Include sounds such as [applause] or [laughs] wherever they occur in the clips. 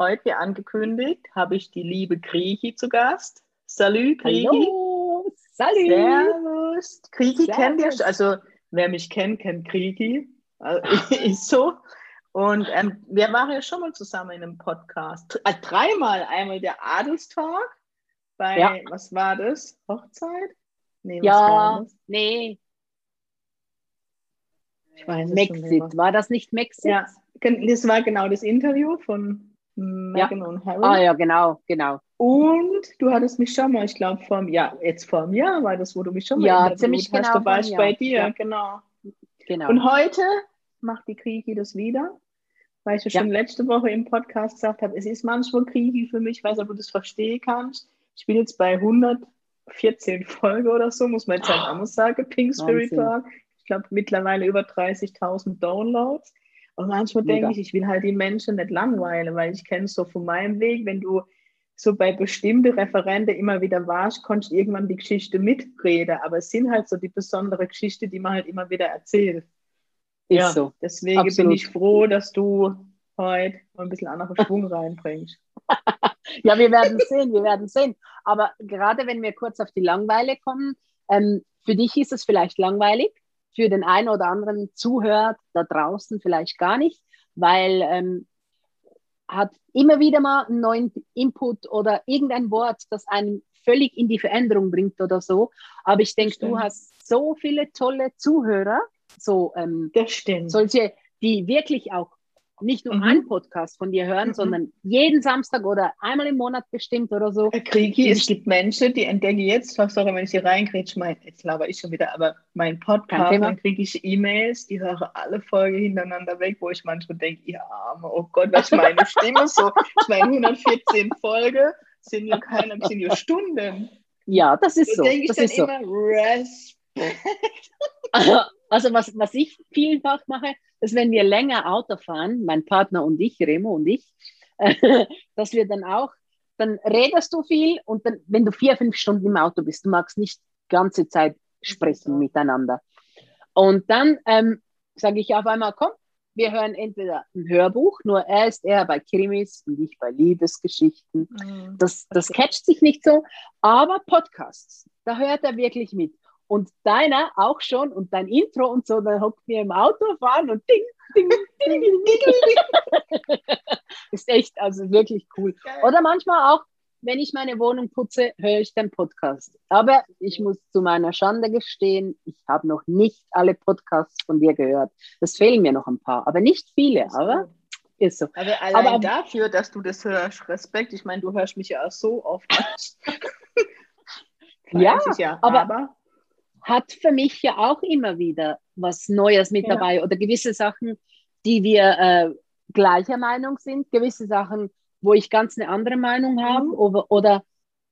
Heute, wie angekündigt, habe ich die liebe Griechi zu Gast. Salut, Griechi. Hallo, salut. Servus. Griechi kennt ihr, also wer mich kennt, kennt Griechi. Also, [laughs] ist so. Und ähm, wir waren ja schon mal zusammen in einem Podcast. Äh, dreimal. Einmal der Adelstalk bei, ja. was war das? Hochzeit? Nee, was ja, nee, ich weiß Mexit. War das nicht Mexit? Ja, das war genau das Interview von Megan ja. und Harry. Ah ja, genau, genau. Und du hattest mich schon mal, ich glaube, vor ja, jetzt vor einem Jahr war das, wo du mich schon mal ja, ziemlich hast. Genau da war ich bei dir, ja. genau. genau. Und heute macht die Krigi das wieder, weil ich ja schon letzte Woche im Podcast gesagt habe, es ist manchmal Krigi für mich, ich weiß nicht, ob du das verstehen kannst. Ich bin jetzt bei 114 Folgen oder so, muss man jetzt halt auch sagen, Pink Spirit Talk ich glaube, mittlerweile über 30.000 Downloads. Und manchmal denke ich, ich will halt die Menschen nicht langweilen, weil ich kenne es so von meinem Weg, wenn du so bei bestimmten Referenten immer wieder warst, konntest du irgendwann die Geschichte mitreden. Aber es sind halt so die besondere Geschichte, die man halt immer wieder erzählt. Ist ja, so. Deswegen Absolut. bin ich froh, dass du heute ein bisschen anderen [laughs] Schwung reinbringst. ja, wir werden sehen, wir werden sehen. Aber gerade wenn wir kurz auf die Langweile kommen, ähm, für dich ist es vielleicht langweilig, für den einen oder anderen zuhört, da draußen vielleicht gar nicht, weil ähm, hat immer wieder mal einen neuen Input oder irgendein Wort, das einen völlig in die Veränderung bringt oder so. Aber ich denke, du hast so viele tolle Zuhörer, so ähm, solche, die wirklich auch nicht nur mhm. einen Podcast von dir hören, mhm. sondern jeden Samstag oder einmal im Monat bestimmt oder so. Herr Kriegi, es gibt Menschen, die entdecken jetzt, sorry, wenn ich hier reingrätsche, mein, jetzt laber ich schon wieder, aber mein Podcast, dann kriege ich E-Mails, die hören alle Folgen hintereinander weg, wo ich manchmal denke, ihr Arme, oh Gott, was meine [laughs] Stimme so, ich meine 114 Folgen sind ja keine, sind ja Stunden. Ja, das ist so. Da denke ich das dann ist so. immer, Respekt. [laughs] [laughs] Also was, was ich vielfach mache, ist, wenn wir länger Auto fahren, mein Partner und ich, Remo und ich, [laughs] dass wir dann auch, dann redest du viel und dann, wenn du vier, fünf Stunden im Auto bist, du magst nicht die ganze Zeit sprechen miteinander. Und dann ähm, sage ich auf einmal, komm, wir hören entweder ein Hörbuch, nur er ist eher bei Krimis und ich bei Liebesgeschichten. Mhm. Das, das catcht sich nicht so, aber Podcasts, da hört er wirklich mit und deiner auch schon und dein Intro und so, dann hockt mir im Auto fahren und ding, ding, ding, ding, ding. [laughs] ist echt, also wirklich cool. Oder manchmal auch, wenn ich meine Wohnung putze, höre ich den Podcast. Aber ich muss zu meiner Schande gestehen, ich habe noch nicht alle Podcasts von dir gehört. Das fehlen mir noch ein paar, aber nicht viele, aber ist so. Aber allein aber, dafür, dass du das hörst, Respekt. Ich meine, du hörst mich ja auch so oft. [laughs] ja, ja, aber, aber hat für mich ja auch immer wieder was Neues mit ja. dabei oder gewisse Sachen, die wir äh, gleicher Meinung sind, gewisse Sachen, wo ich ganz eine andere Meinung habe mhm. oder, oder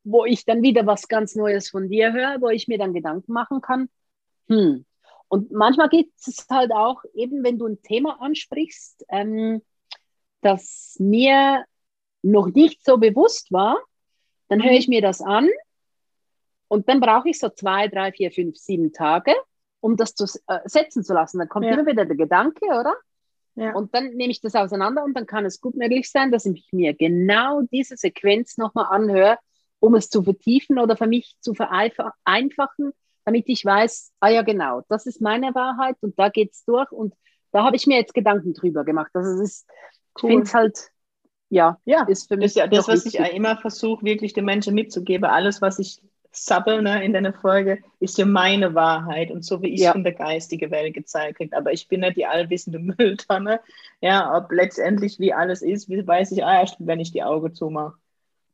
wo ich dann wieder was ganz Neues von dir höre, wo ich mir dann Gedanken machen kann. Hm. Und manchmal geht es halt auch, eben wenn du ein Thema ansprichst, ähm, das mir noch nicht so bewusst war, dann höre mhm. ich mir das an und dann brauche ich so zwei, drei, vier, fünf, sieben Tage, um das zu äh, setzen zu lassen. Dann kommt ja. immer wieder der Gedanke, oder? Ja. Und dann nehme ich das auseinander und dann kann es gut möglich sein, dass ich mir genau diese Sequenz nochmal anhöre, um es zu vertiefen oder für mich zu vereinfachen, damit ich weiß, ah ja genau, das ist meine Wahrheit und da geht es durch und da habe ich mir jetzt Gedanken drüber gemacht. Also es ist, cool. ich finde es halt, ja, ja, ist für mich. Das ist ja das, was wichtig. ich immer versuche, wirklich den Menschen mitzugeben. Alles, was ich Sabbel ne, in deiner Folge, ist ja meine Wahrheit und so wie ich ja. in der geistigen Welt gezeigt kriege. Aber ich bin nicht die allwissende Mülltonne. Ja, ob letztendlich wie alles ist, weiß ich erst, wenn ich die Augen zumache.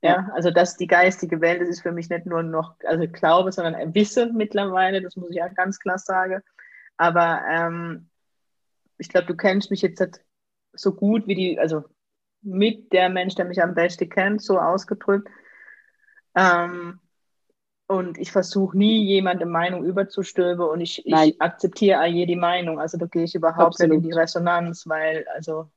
Ja, also dass die geistige Welt, das ist für mich nicht nur noch, also Glaube, sondern Wisse mittlerweile, das muss ich auch ganz klar sagen. Aber ähm, ich glaube, du kennst mich jetzt so gut wie die, also mit der Mensch, der mich am besten kennt, so ausgedrückt. Ähm, und ich versuche nie, jemande Meinung überzustülpen und ich, ich akzeptiere jede Meinung. Also da gehe ich überhaupt Absolut. nicht in die Resonanz, weil also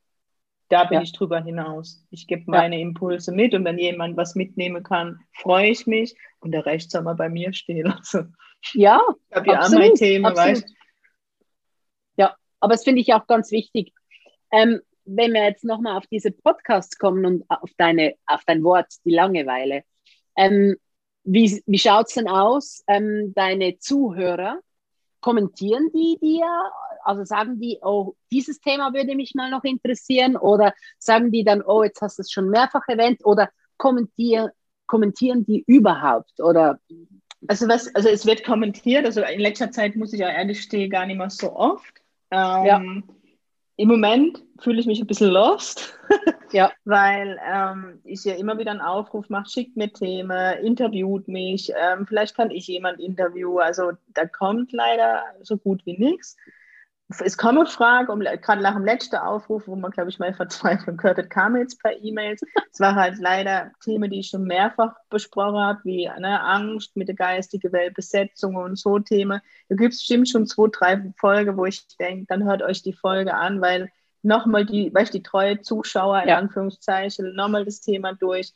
da bin ja. ich drüber hinaus. Ich gebe meine ja. Impulse mit und wenn jemand was mitnehmen kann, freue ich mich und der Rest soll mal bei mir stehen. [laughs] Also, ja, ich habe ja auch mein Thema, weißt Ja, aber das finde ich auch ganz wichtig. Ähm, wenn wir jetzt nochmal auf diese Podcasts kommen und auf, deine, auf dein Wort, die Langeweile. Ähm, wie wie schaut es denn aus, ähm, deine Zuhörer? Kommentieren die dir? Also sagen die, oh, dieses Thema würde mich mal noch interessieren? Oder sagen die dann, oh, jetzt hast du es schon mehrfach erwähnt? Oder kommentieren, kommentieren die überhaupt? Oder also was, also es wird kommentiert, also in letzter Zeit muss ich ja ehrlich stehen, gar nicht mehr so oft. Ähm, ja. Im Moment fühle ich mich ein bisschen lost, [laughs] ja. weil ähm, ich ja immer wieder einen Aufruf mache, schickt mir Themen, interviewt mich, ähm, vielleicht kann ich jemand interviewen. Also da kommt leider so gut wie nichts es kam eine Frage, um, gerade nach dem letzten Aufruf, wo man, glaube ich, mal verzweifelt gehört hat, kam jetzt per E-Mails. Es war halt leider Themen, die ich schon mehrfach besprochen habe, wie ne, Angst mit der geistigen Welt, Besetzung und so Themen. Da gibt es bestimmt schon zwei, drei Folgen, wo ich denke, dann hört euch die Folge an, weil nochmal die, weißt die treue Zuschauer, in ja. Anführungszeichen, nochmal das Thema durch.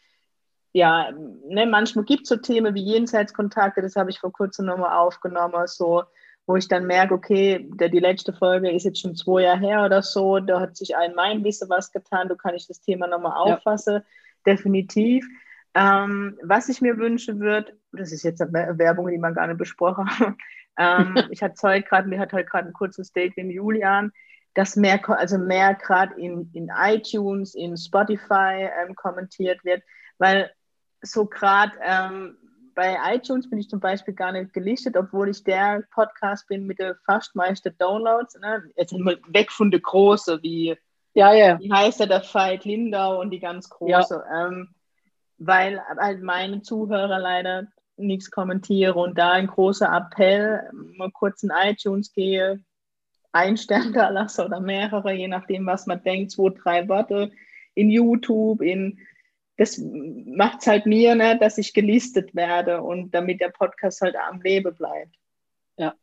Ja, ne, manchmal gibt es so Themen wie Jenseitskontakte, das habe ich vor kurzem nochmal aufgenommen, so wo ich dann merke, okay, der, die letzte Folge ist jetzt schon zwei Jahre her oder so, da hat sich ein mein bisschen was getan, da kann ich das Thema nochmal auffassen, ja. definitiv. Ähm, was ich mir wünschen würde, das ist jetzt eine Werbung, die man gar nicht besprochen hat. [laughs] ähm, [laughs] ich hatte heute gerade, mir hat heute gerade ein kurzes Date mit Julian, dass mehr, also mehr gerade in, in iTunes, in Spotify ähm, kommentiert wird, weil so gerade ähm, bei iTunes bin ich zum Beispiel gar nicht gelistet, obwohl ich der Podcast bin mit den fast meisten Downloads. Ne? Jetzt sind wir weg von der Große, wie, ja, ja. wie heißt er, der Veit Lindau und die ganz Große. Ja. Ähm, weil halt meine Zuhörer leider nichts kommentieren und da ein großer Appell, mal kurz in iTunes gehe, ein Stern da lasse oder mehrere, je nachdem, was man denkt, zwei, drei Worte in YouTube, in das macht es halt mir, ne, dass ich gelistet werde und damit der Podcast halt am Leben bleibt. Ja.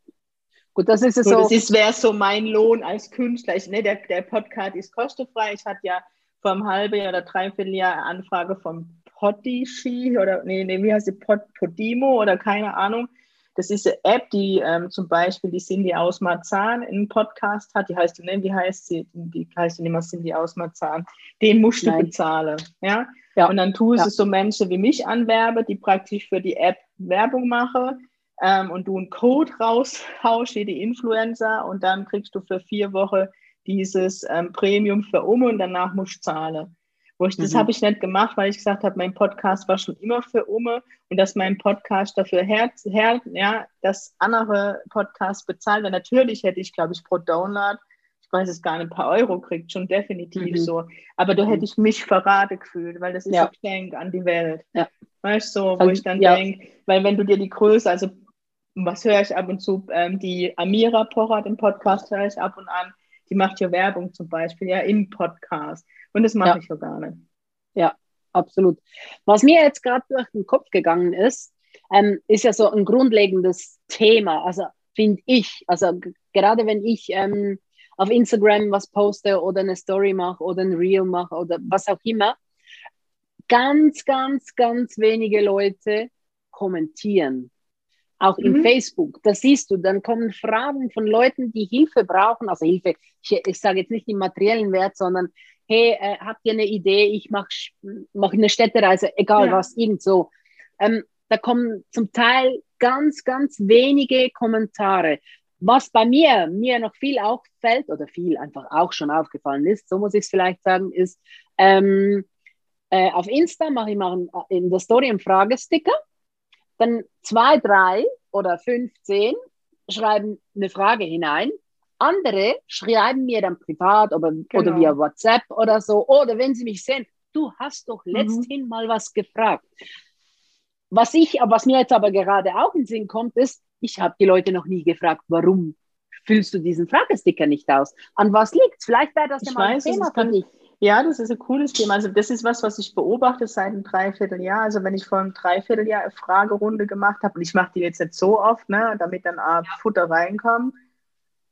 Gut, das ist es so. Das wäre so mein Lohn als Künstler. Ich, ne, der, der Podcast ist kostenfrei. Ich hatte ja vor einem halben Jahr oder dreiviertel Jahr eine Anfrage vom Podishi oder nee, nee, wie heißt die Pod, Podimo oder keine Ahnung. Das ist eine App, die ähm, zum Beispiel die Cindy aus Marzahn einen Podcast hat. Die heißt, ne, wie heißt sie? Die heißt nicht mehr Cindy aus Marzahn. Den musst du Nein. bezahlen. Ja? Ja. Und dann tust ja. es so Menschen wie mich anwerbe, die praktisch für die App Werbung mache ähm, und du einen Code raushaust, die Influencer, und dann kriegst du für vier Wochen dieses ähm, Premium für um und danach musst du zahlen. Wo ich, mhm. Das habe ich nicht gemacht, weil ich gesagt habe, mein Podcast war schon immer für Umme und dass mein Podcast dafür her, her ja, dass andere Podcasts bezahlen. Weil natürlich hätte ich, glaube ich, pro Download weiß es gar nicht, ein paar Euro kriegt, schon definitiv mhm. so. Aber da hätte mhm. ich mich verraten gefühlt, weil das ist ja. ein Geschenk an die Welt. Ja. Weißt du, so, wo also, ich dann ja. denke, weil wenn du dir die Größe, also was höre ich ab und zu, ähm, die Amira Pocher, den Podcast höre ich ab und an, die macht ja Werbung zum Beispiel, ja, im Podcast. Und das mache ja. ich ja gar nicht. Ja, absolut. Was mir jetzt gerade durch den Kopf gegangen ist, ähm, ist ja so ein grundlegendes Thema. Also finde ich, also gerade wenn ich ähm, auf Instagram was poste oder eine Story mache oder ein Reel mache oder was auch immer, ganz, ganz, ganz wenige Leute kommentieren. Auch mhm. in Facebook, da siehst du, dann kommen Fragen von Leuten, die Hilfe brauchen, also Hilfe, ich, ich sage jetzt nicht im materiellen Wert, sondern hey, äh, habt ihr eine Idee, ich mache mach eine Städtereise, egal ja. was, irgend so. Ähm, da kommen zum Teil ganz, ganz wenige Kommentare. Was bei mir, mir noch viel auffällt oder viel einfach auch schon aufgefallen ist, so muss ich es vielleicht sagen, ist, ähm, äh, auf Insta mache ich mal in der Story einen Fragesticker, dann zwei, drei oder fünf, zehn schreiben eine Frage hinein. Andere schreiben mir dann privat oder, genau. oder via WhatsApp oder so. Oder wenn sie mich sehen, du hast doch mhm. letzthin mhm. mal was gefragt. Was ich, was mir jetzt aber gerade auch in den Sinn kommt, ist, ich habe die Leute noch nie gefragt, warum füllst du diesen Fragesticker nicht aus? An was liegt es? Vielleicht wäre das ja mal ein Thema für dich. Ja, das ist ein cooles Thema. Also das ist was, was ich beobachte seit einem Dreivierteljahr. Also wenn ich vor einem Dreivierteljahr eine Fragerunde gemacht habe, und ich mache die jetzt nicht so oft, ne, damit dann auch Futter reinkommt,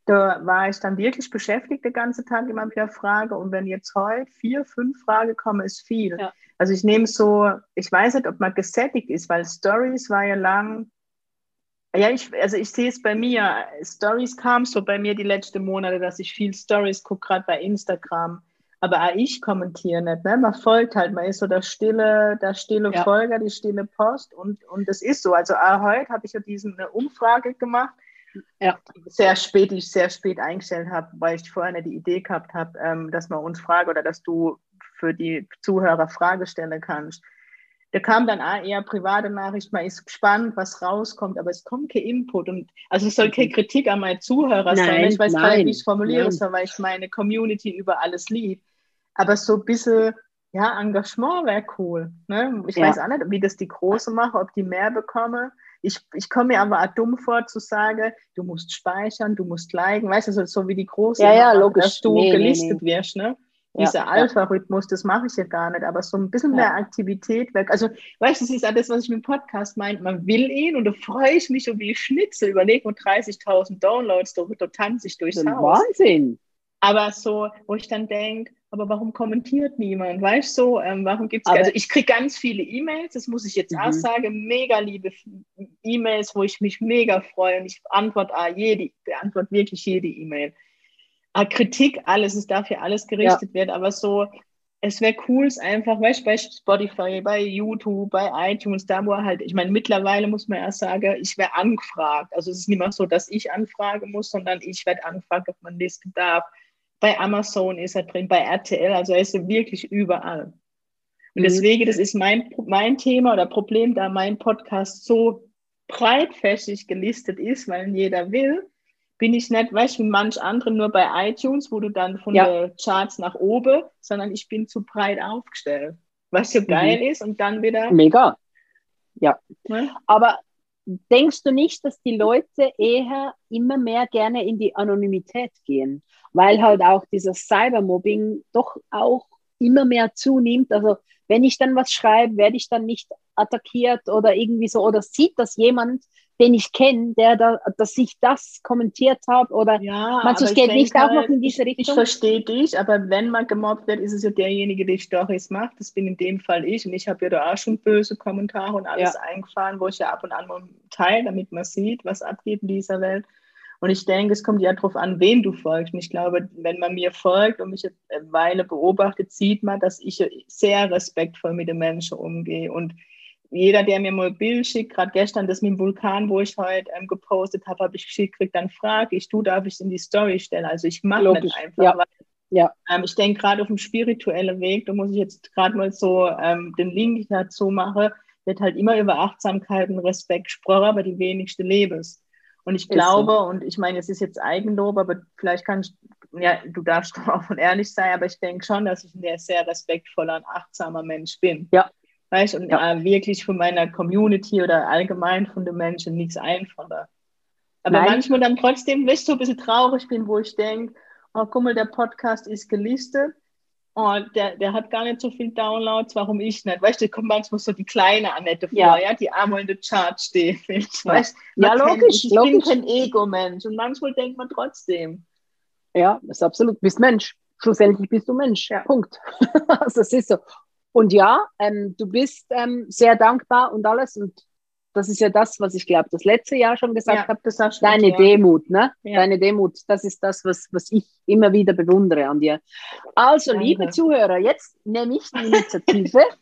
da war ich dann wirklich beschäftigt den ganzen Tag immer mit der Frage. Und wenn jetzt heute vier, fünf Fragen kommen, ist viel. Ja. Also ich nehme so, ich weiß nicht, ob man gesättigt ist, weil Stories war ja lang. Ja, ich, also ich sehe es bei mir. Stories kam so bei mir die letzten Monate, dass ich viel Stories gucke, gerade bei Instagram aber auch ich kommentiere nicht. Ne? Man folgt halt, man ist so der stille, der stille ja. Folger, die stille Post und, und das ist so. Also auch heute habe ich ja diese eine Umfrage gemacht, ja. sehr spät, die ich sehr spät eingestellt habe, weil ich vorher nicht die Idee gehabt habe, ähm, dass man uns fragt oder dass du für die Zuhörer Frage stellen kannst. Da kam dann auch eher private Nachricht, man ist gespannt, was rauskommt, aber es kommt kein Input. Und also es soll keine mhm. Kritik an meine Zuhörer nein, sein. Ich weiß gar nicht, wie ich es formulieren soll, weil ich meine Community über alles liebe. Aber so ein bisschen, ja, Engagement wäre cool. Ne? Ich ja. weiß auch nicht, wie das die Große machen, ob die mehr bekommen. Ich, ich komme mir aber auch dumm vor zu sagen, du musst speichern, du musst liken, weißt du, so, so wie die Große, ja, ja, logisch. dass du nee, gelistet nee, nee. wirst. Ne? Dieser ja, Alpha-Rhythmus, das mache ich ja gar nicht, aber so ein bisschen mehr Aktivität weg. Also, weißt du, das ist alles, was ich mit dem Podcast meine. Man will ihn und da freue ich mich so wie Schnitzel, überlege und 30.000 Downloads, da, da tanze ich durchs Haus. Wahnsinn. Aber so, wo ich dann denke, aber warum kommentiert niemand? Weißt du, so, ähm, warum gibt es, also ich kriege ganz viele E-Mails, das muss ich jetzt mhm. auch sagen, mega liebe E-Mails, wo ich mich mega freue und ich antworte auch jede, beantworte wirklich jede E-Mail. Ah, Kritik, alles, es darf ja alles gerichtet ja. werden, aber so, es wäre cool, es einfach, weißt du, bei Spotify, bei YouTube, bei iTunes, da wo halt, ich meine, mittlerweile muss man erst sagen, ich wäre angefragt. Also es ist nicht mehr so, dass ich anfragen muss, sondern ich werde angefragt, ob man listen darf bei Amazon ist er drin, bei RTL, also er ist wirklich überall. Und mhm. deswegen, das ist mein, mein Thema oder Problem, da mein Podcast so breitfächig gelistet ist, weil jeder will, bin ich nicht, weißt du, wie manch andere nur bei iTunes, wo du dann von ja. den Charts nach oben, sondern ich bin zu breit aufgestellt. Was so mhm. geil ist und dann wieder. Mega. Ja. Ne? Aber denkst du nicht, dass die Leute eher immer mehr gerne in die Anonymität gehen? Weil halt auch dieses Cybermobbing doch auch immer mehr zunimmt. Also wenn ich dann was schreibe, werde ich dann nicht attackiert oder irgendwie so, oder sieht das jemand, den ich kenne, der da, dass ich das kommentiert habe oder ja, meinst du, es geht nicht auch noch in diese Richtung? Ich verstehe dich, aber wenn man gemobbt wird, ist es ja derjenige, der Storys macht. Das bin in dem Fall ich und ich habe ja da auch schon böse Kommentare und alles ja. eingefahren, wo ich ja ab und an mal teile, damit man sieht, was abgeht in dieser Welt. Und ich denke, es kommt ja darauf an, wen du folgst. Und ich glaube, wenn man mir folgt und mich eine Weile beobachtet, sieht man, dass ich sehr respektvoll mit den Menschen umgehe und jeder, der mir mal ein Bild schickt, gerade gestern das mit dem Vulkan, wo ich heute ähm, gepostet habe, habe ich geschickt, kriegt dann frage ich, du darf ich in die Story stellen. Also ich mache nicht einfach, ja. weil ja. Ähm, ich denke gerade auf dem spirituellen Weg, da muss ich jetzt gerade mal so ähm, den Link dazu machen, wird halt immer über Achtsamkeit und Respekt gesprochen, aber die wenigste Lebens. Und ich glaube, so. und ich meine, es ist jetzt Eigenlob, aber vielleicht kann ich, ja, du darfst doch [laughs] auch ehrlich sein, aber ich denke schon, dass ich ein sehr respektvoller und achtsamer Mensch bin. Ja, Weißt und ja. wirklich von meiner Community oder allgemein von den Menschen nichts einfordere. Aber Nein. manchmal dann trotzdem, weißt du, so ein bisschen traurig bin, wo ich denke, oh, guck mal, der Podcast ist gelistet und der, der hat gar nicht so viel Downloads, warum ich nicht? Weißt du, da kommt manchmal so die kleine Annette vor, ja, ja die einmal in der Chart steht. [laughs] Weißt, ja, logisch. ich logisch. bin kein Ego-Mensch und manchmal denkt man trotzdem. Ja, das ist absolut. Du bist Mensch. Schlussendlich bist du Mensch. Ja. Punkt. [laughs] also, das ist so. Und ja, ähm, du bist ähm, sehr dankbar und alles. Und das ist ja das, was ich glaube, das letzte Jahr schon gesagt ja, habe. Deine ja. Demut, ne? Ja. Deine Demut, das ist das, was, was ich immer wieder bewundere an dir. Also, Danke. liebe Zuhörer, jetzt nehme ich die Initiative. [laughs]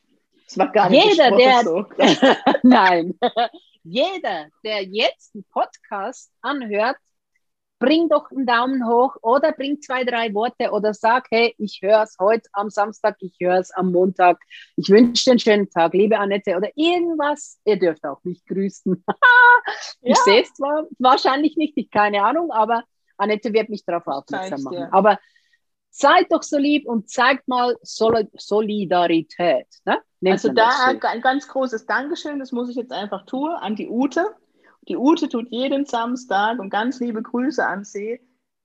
Das war gar nicht Jeder, der, so. [laughs] Nein. [laughs] Jeder, der jetzt einen Podcast anhört, bring doch einen Daumen hoch oder bring zwei, drei Worte oder sag, hey, ich höre es heute am Samstag, ich höre es am Montag. Ich wünsche dir einen schönen Tag, liebe Annette oder irgendwas. Ihr dürft auch mich grüßen. [laughs] ich ja. sehe es zwar wahrscheinlich nicht, ich keine Ahnung, aber Annette wird mich darauf aufmerksam machen. Dir. Aber seid doch so lieb und zeigt mal Sol Solidarität. Ne? Also da ein ganz großes Dankeschön, das muss ich jetzt einfach tun, an die Ute die Ute tut jeden Samstag und ganz liebe Grüße an sie,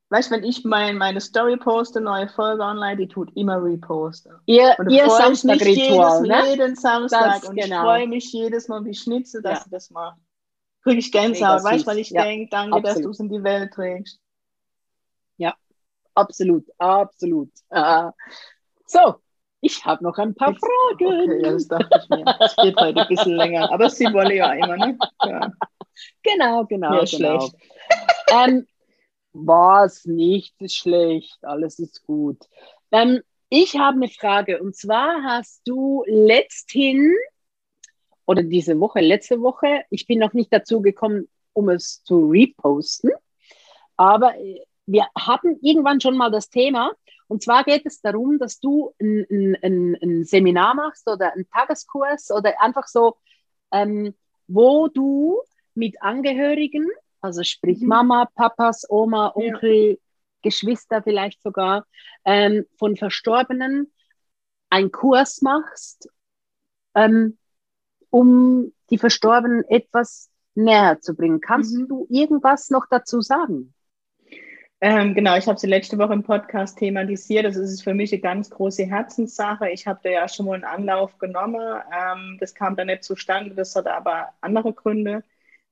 weißt du, wenn ich mein, meine Story poste, neue Folge online, die tut immer reposten. Ihr, ihr Samstag-Ritual, ne? Jeden Samstag das, und genau. ich freue mich jedes Mal wie Schnitzel, dass ja. du das machst. Kriege ich Gänsehaut, weißt du, weil ich ja. denke, danke, absolut. dass du es in die Welt trägst. Ja, absolut, absolut. Uh, so, ich habe noch ein paar ich, Fragen. Okay, ja, das dachte ich mir. Es geht heute ein bisschen länger, aber sie wolle ja immer, ne? Ja. Genau, genau. Ja, genau. [laughs] Ähm, was nicht ist schlecht, alles ist gut. Ähm, ich habe eine Frage und zwar hast du letzthin oder diese Woche, letzte Woche, ich bin noch nicht dazu gekommen, um es zu reposten, aber äh, wir hatten irgendwann schon mal das Thema und zwar geht es darum, dass du ein, ein, ein Seminar machst oder einen Tageskurs oder einfach so, ähm, wo du mit Angehörigen also sprich mhm. Mama, Papas, Oma, Onkel, ja. Geschwister vielleicht sogar, ähm, von Verstorbenen einen Kurs machst, ähm, um die Verstorbenen etwas näher zu bringen. Kannst mhm. du irgendwas noch dazu sagen? Ähm, genau, ich habe sie letzte Woche im Podcast thematisiert. Das ist für mich eine ganz große Herzenssache. Ich habe da ja schon mal einen Anlauf genommen. Ähm, das kam dann nicht zustande, das hatte aber andere Gründe.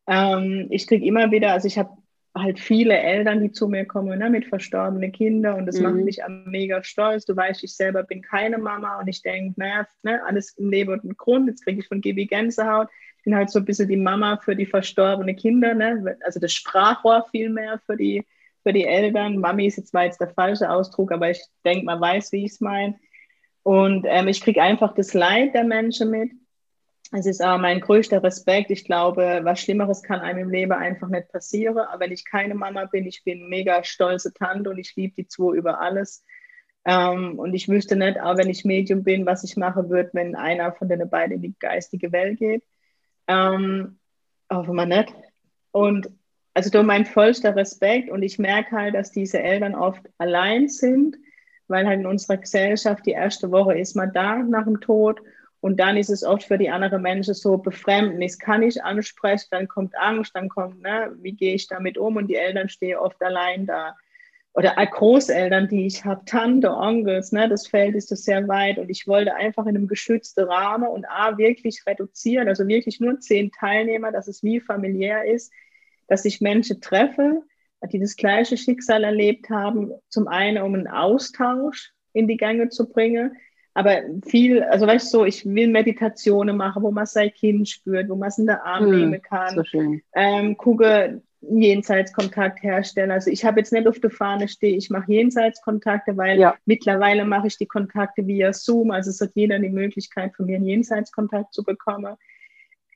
Ähm, ich kriege immer wieder, also ich habe halt viele Eltern, die zu mir kommen ne, mit verstorbenen Kindern und das mhm. macht mich mega stolz. Du weißt, ich selber bin keine Mama und ich denke, naja, ne, alles im Leben und einen Grund. Jetzt kriege ich von Gibi Gänsehaut. Ich bin halt so ein bisschen die Mama für die verstorbenen Kinder, ne? also das Sprachrohr vielmehr für die, für die Eltern. Mami ist jetzt, war jetzt der falsche Ausdruck, aber ich denke, man weiß, wie ich es meine. Und ähm, ich kriege einfach das Leid der Menschen mit. Es ist auch mein größter Respekt. Ich glaube, was Schlimmeres kann einem im Leben einfach nicht passieren. Aber wenn ich keine Mama bin, ich bin mega stolze Tante und ich liebe die zwei über alles. Ähm, und ich wüsste nicht, auch wenn ich Medium bin, was ich machen würde, wenn einer von den beiden in die geistige Welt geht. Ähm, hoffen wir nicht. Und also da mein vollster Respekt. Und ich merke halt, dass diese Eltern oft allein sind, weil halt in unserer Gesellschaft die erste Woche ist man da nach dem Tod und dann ist es oft für die anderen Menschen so befremdend. Ich kann nicht ansprechen, dann kommt Angst, dann kommt, ne, wie gehe ich damit um? Und die Eltern stehen oft allein da. Oder Großeltern, die ich habe, Tante, Onkels, ne, das Feld ist das sehr weit. Und ich wollte einfach in einem geschützten Rahmen und A, wirklich reduzieren, also wirklich nur zehn Teilnehmer, dass es wie familiär ist, dass ich Menschen treffe, die das gleiche Schicksal erlebt haben. Zum einen, um einen Austausch in die Gänge zu bringen, aber viel, also weißt du, so, ich will Meditationen machen, wo man sein Kind spürt, wo man es in der Arm hm, nehmen kann. So schön. Ähm, gucke, Jenseitskontakt herstellen. Also ich habe jetzt nicht auf der Fahne stehe, ich mache Jenseitskontakte, weil ja. mittlerweile mache ich die Kontakte via Zoom. Also es hat jeder die Möglichkeit, von mir einen Jenseitskontakt zu bekommen.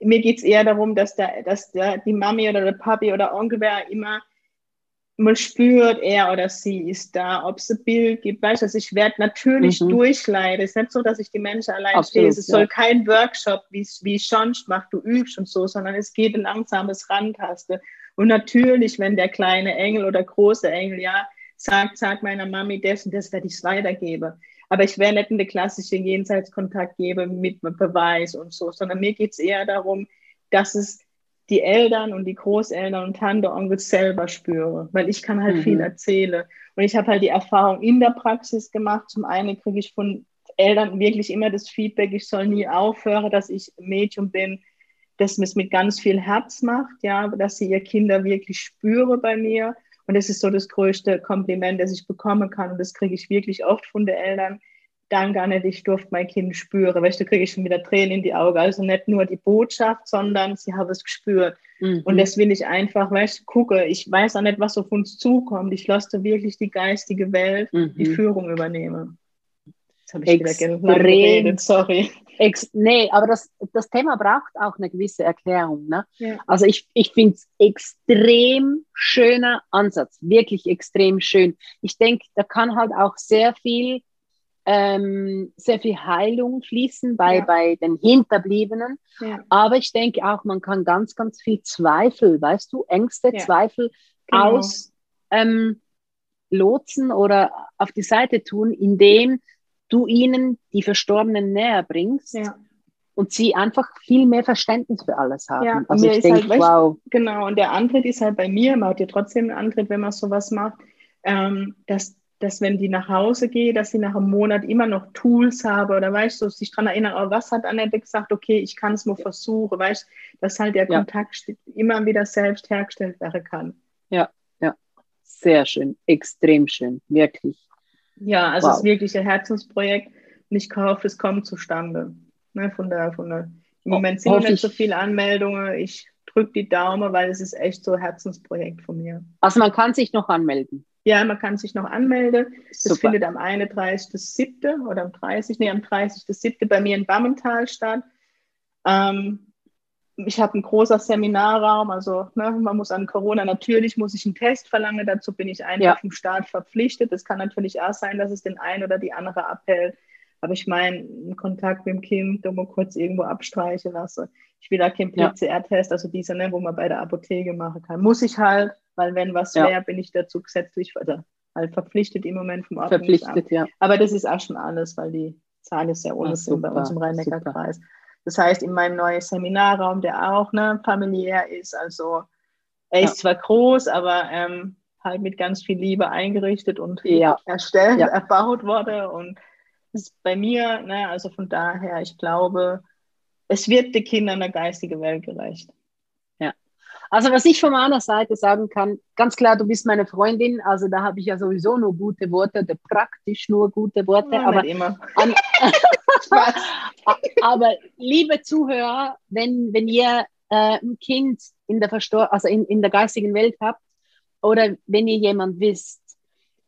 Mir geht es eher darum, dass, der, dass der, die Mami oder der Papi oder Onkel wer immer man spürt, er oder sie ist da, ob es ein Bild gibt. Weißt du, also ich werde natürlich mhm. durchleiden. Es ist nicht so, dass ich die Menschen allein stehe. Es ja. soll kein Workshop, wie ich sonst mache, du übst und so, sondern es geht ein langsames Rantaste. Und natürlich, wenn der kleine Engel oder große Engel, ja, sagt, sagt meiner Mami das und das werde ich es weitergeben. Aber ich werde nicht in den klassischen Jenseitskontakt geben mit Beweis und so, sondern mir geht es eher darum, dass es die Eltern und die Großeltern und Tante, Onkel selber spüre, weil ich kann halt mhm. viel erzählen. Und ich habe halt die Erfahrung in der Praxis gemacht. Zum einen kriege ich von Eltern wirklich immer das Feedback, ich soll nie aufhören, dass ich Medium bin, dass es mit ganz viel Herz macht, ja, dass sie ihr Kinder wirklich spüre bei mir. Und das ist so das größte Kompliment, das ich bekommen kann. Und das kriege ich wirklich oft von den Eltern, danke nicht, ich durfte mein Kind spüren. Weißt du, kriege ich schon wieder Tränen in die Augen. Also nicht nur die Botschaft, sondern sie haben es gespürt. Mhm. Und das will ich einfach, weißt du, gucke, ich weiß auch nicht, was auf uns zukommt. Ich lasse wirklich die geistige Welt mhm. die Führung übernehmen. Jetzt habe ich Extrem. wieder geredet, sorry. Ex nee, aber das, das Thema braucht auch eine gewisse Erklärung. Ne? Ja. Also ich, ich finde es extrem schöner Ansatz, wirklich extrem schön. Ich denke, da kann halt auch sehr viel ähm, sehr viel Heilung fließen bei, ja. bei den Hinterbliebenen. Ja. Aber ich denke auch, man kann ganz, ganz viel Zweifel, weißt du, Ängste, ja. Zweifel genau. aus ähm, lotsen oder auf die Seite tun, indem du ihnen die Verstorbenen näher bringst. Und sie einfach viel mehr Verständnis für alles haben. Ja, also ich denke, halt, wow. Genau, und der Antritt ist halt bei mir, man hat ja trotzdem einen Antritt, wenn man sowas macht ähm, dass, dass wenn die nach Hause geht, dass sie nach einem Monat immer noch Tools habe oder weißt du, sich daran erinnern, oh, was hat Annette gesagt, okay, ich kann es nur versuchen, weißt du, dass halt der ja. Kontakt immer wieder selbst hergestellt werden kann. Ja, ja, sehr schön, extrem schön, wirklich. Ja, also wow. es ist wirklich ein Herzensprojekt und ich hoffe, es kommt zustande. Ne, von der, von der, Im Moment sind nicht so viele Anmeldungen. Ich drücke die Daumen, weil es ist echt so ein Herzensprojekt von mir. Also man kann sich noch anmelden. Ja, man kann sich noch anmelden. Super. Das findet am 31.07. oder am 30. Nee, am 30.07. bei mir in Bammental statt. Ähm, ich habe einen großen Seminarraum, also ne, man muss an Corona, natürlich muss ich einen Test verlangen, dazu bin ich einfach ja. vom Staat verpflichtet. Es kann natürlich auch sein, dass es den einen oder die andere abhält. Aber ich meine, einen Kontakt mit dem Kind, um mal kurz irgendwo abstreichen lassen. Ich will da keinen PCR-Test, also dieser, ne, wo man bei der Apotheke machen kann. Muss ich halt, weil wenn was ja. wäre, bin ich dazu gesetzlich also halt verpflichtet im Moment vom Ordnungsamt. Verpflichtet, ja. Aber das ist auch schon alles, weil die Zahlen ist sehr ohne sind bei uns im Rhein-Neckar-Kreis. Das heißt, in meinem neuen Seminarraum, der auch ne, familiär ist, also er ist ja. zwar groß, aber ähm, halt mit ganz viel Liebe eingerichtet und ja. erstellt, ja. erbaut wurde und ist bei mir, ne, also von daher, ich glaube, es wird den Kindern der geistige Welt gerecht. Also was ich von meiner Seite sagen kann, ganz klar, du bist meine Freundin, also da habe ich ja sowieso nur gute Worte, oder praktisch nur gute Worte. Ja, aber, immer. An, [laughs] aber liebe Zuhörer, wenn, wenn ihr äh, ein Kind in der, Verstor also in, in der geistigen Welt habt oder wenn ihr jemand wisst,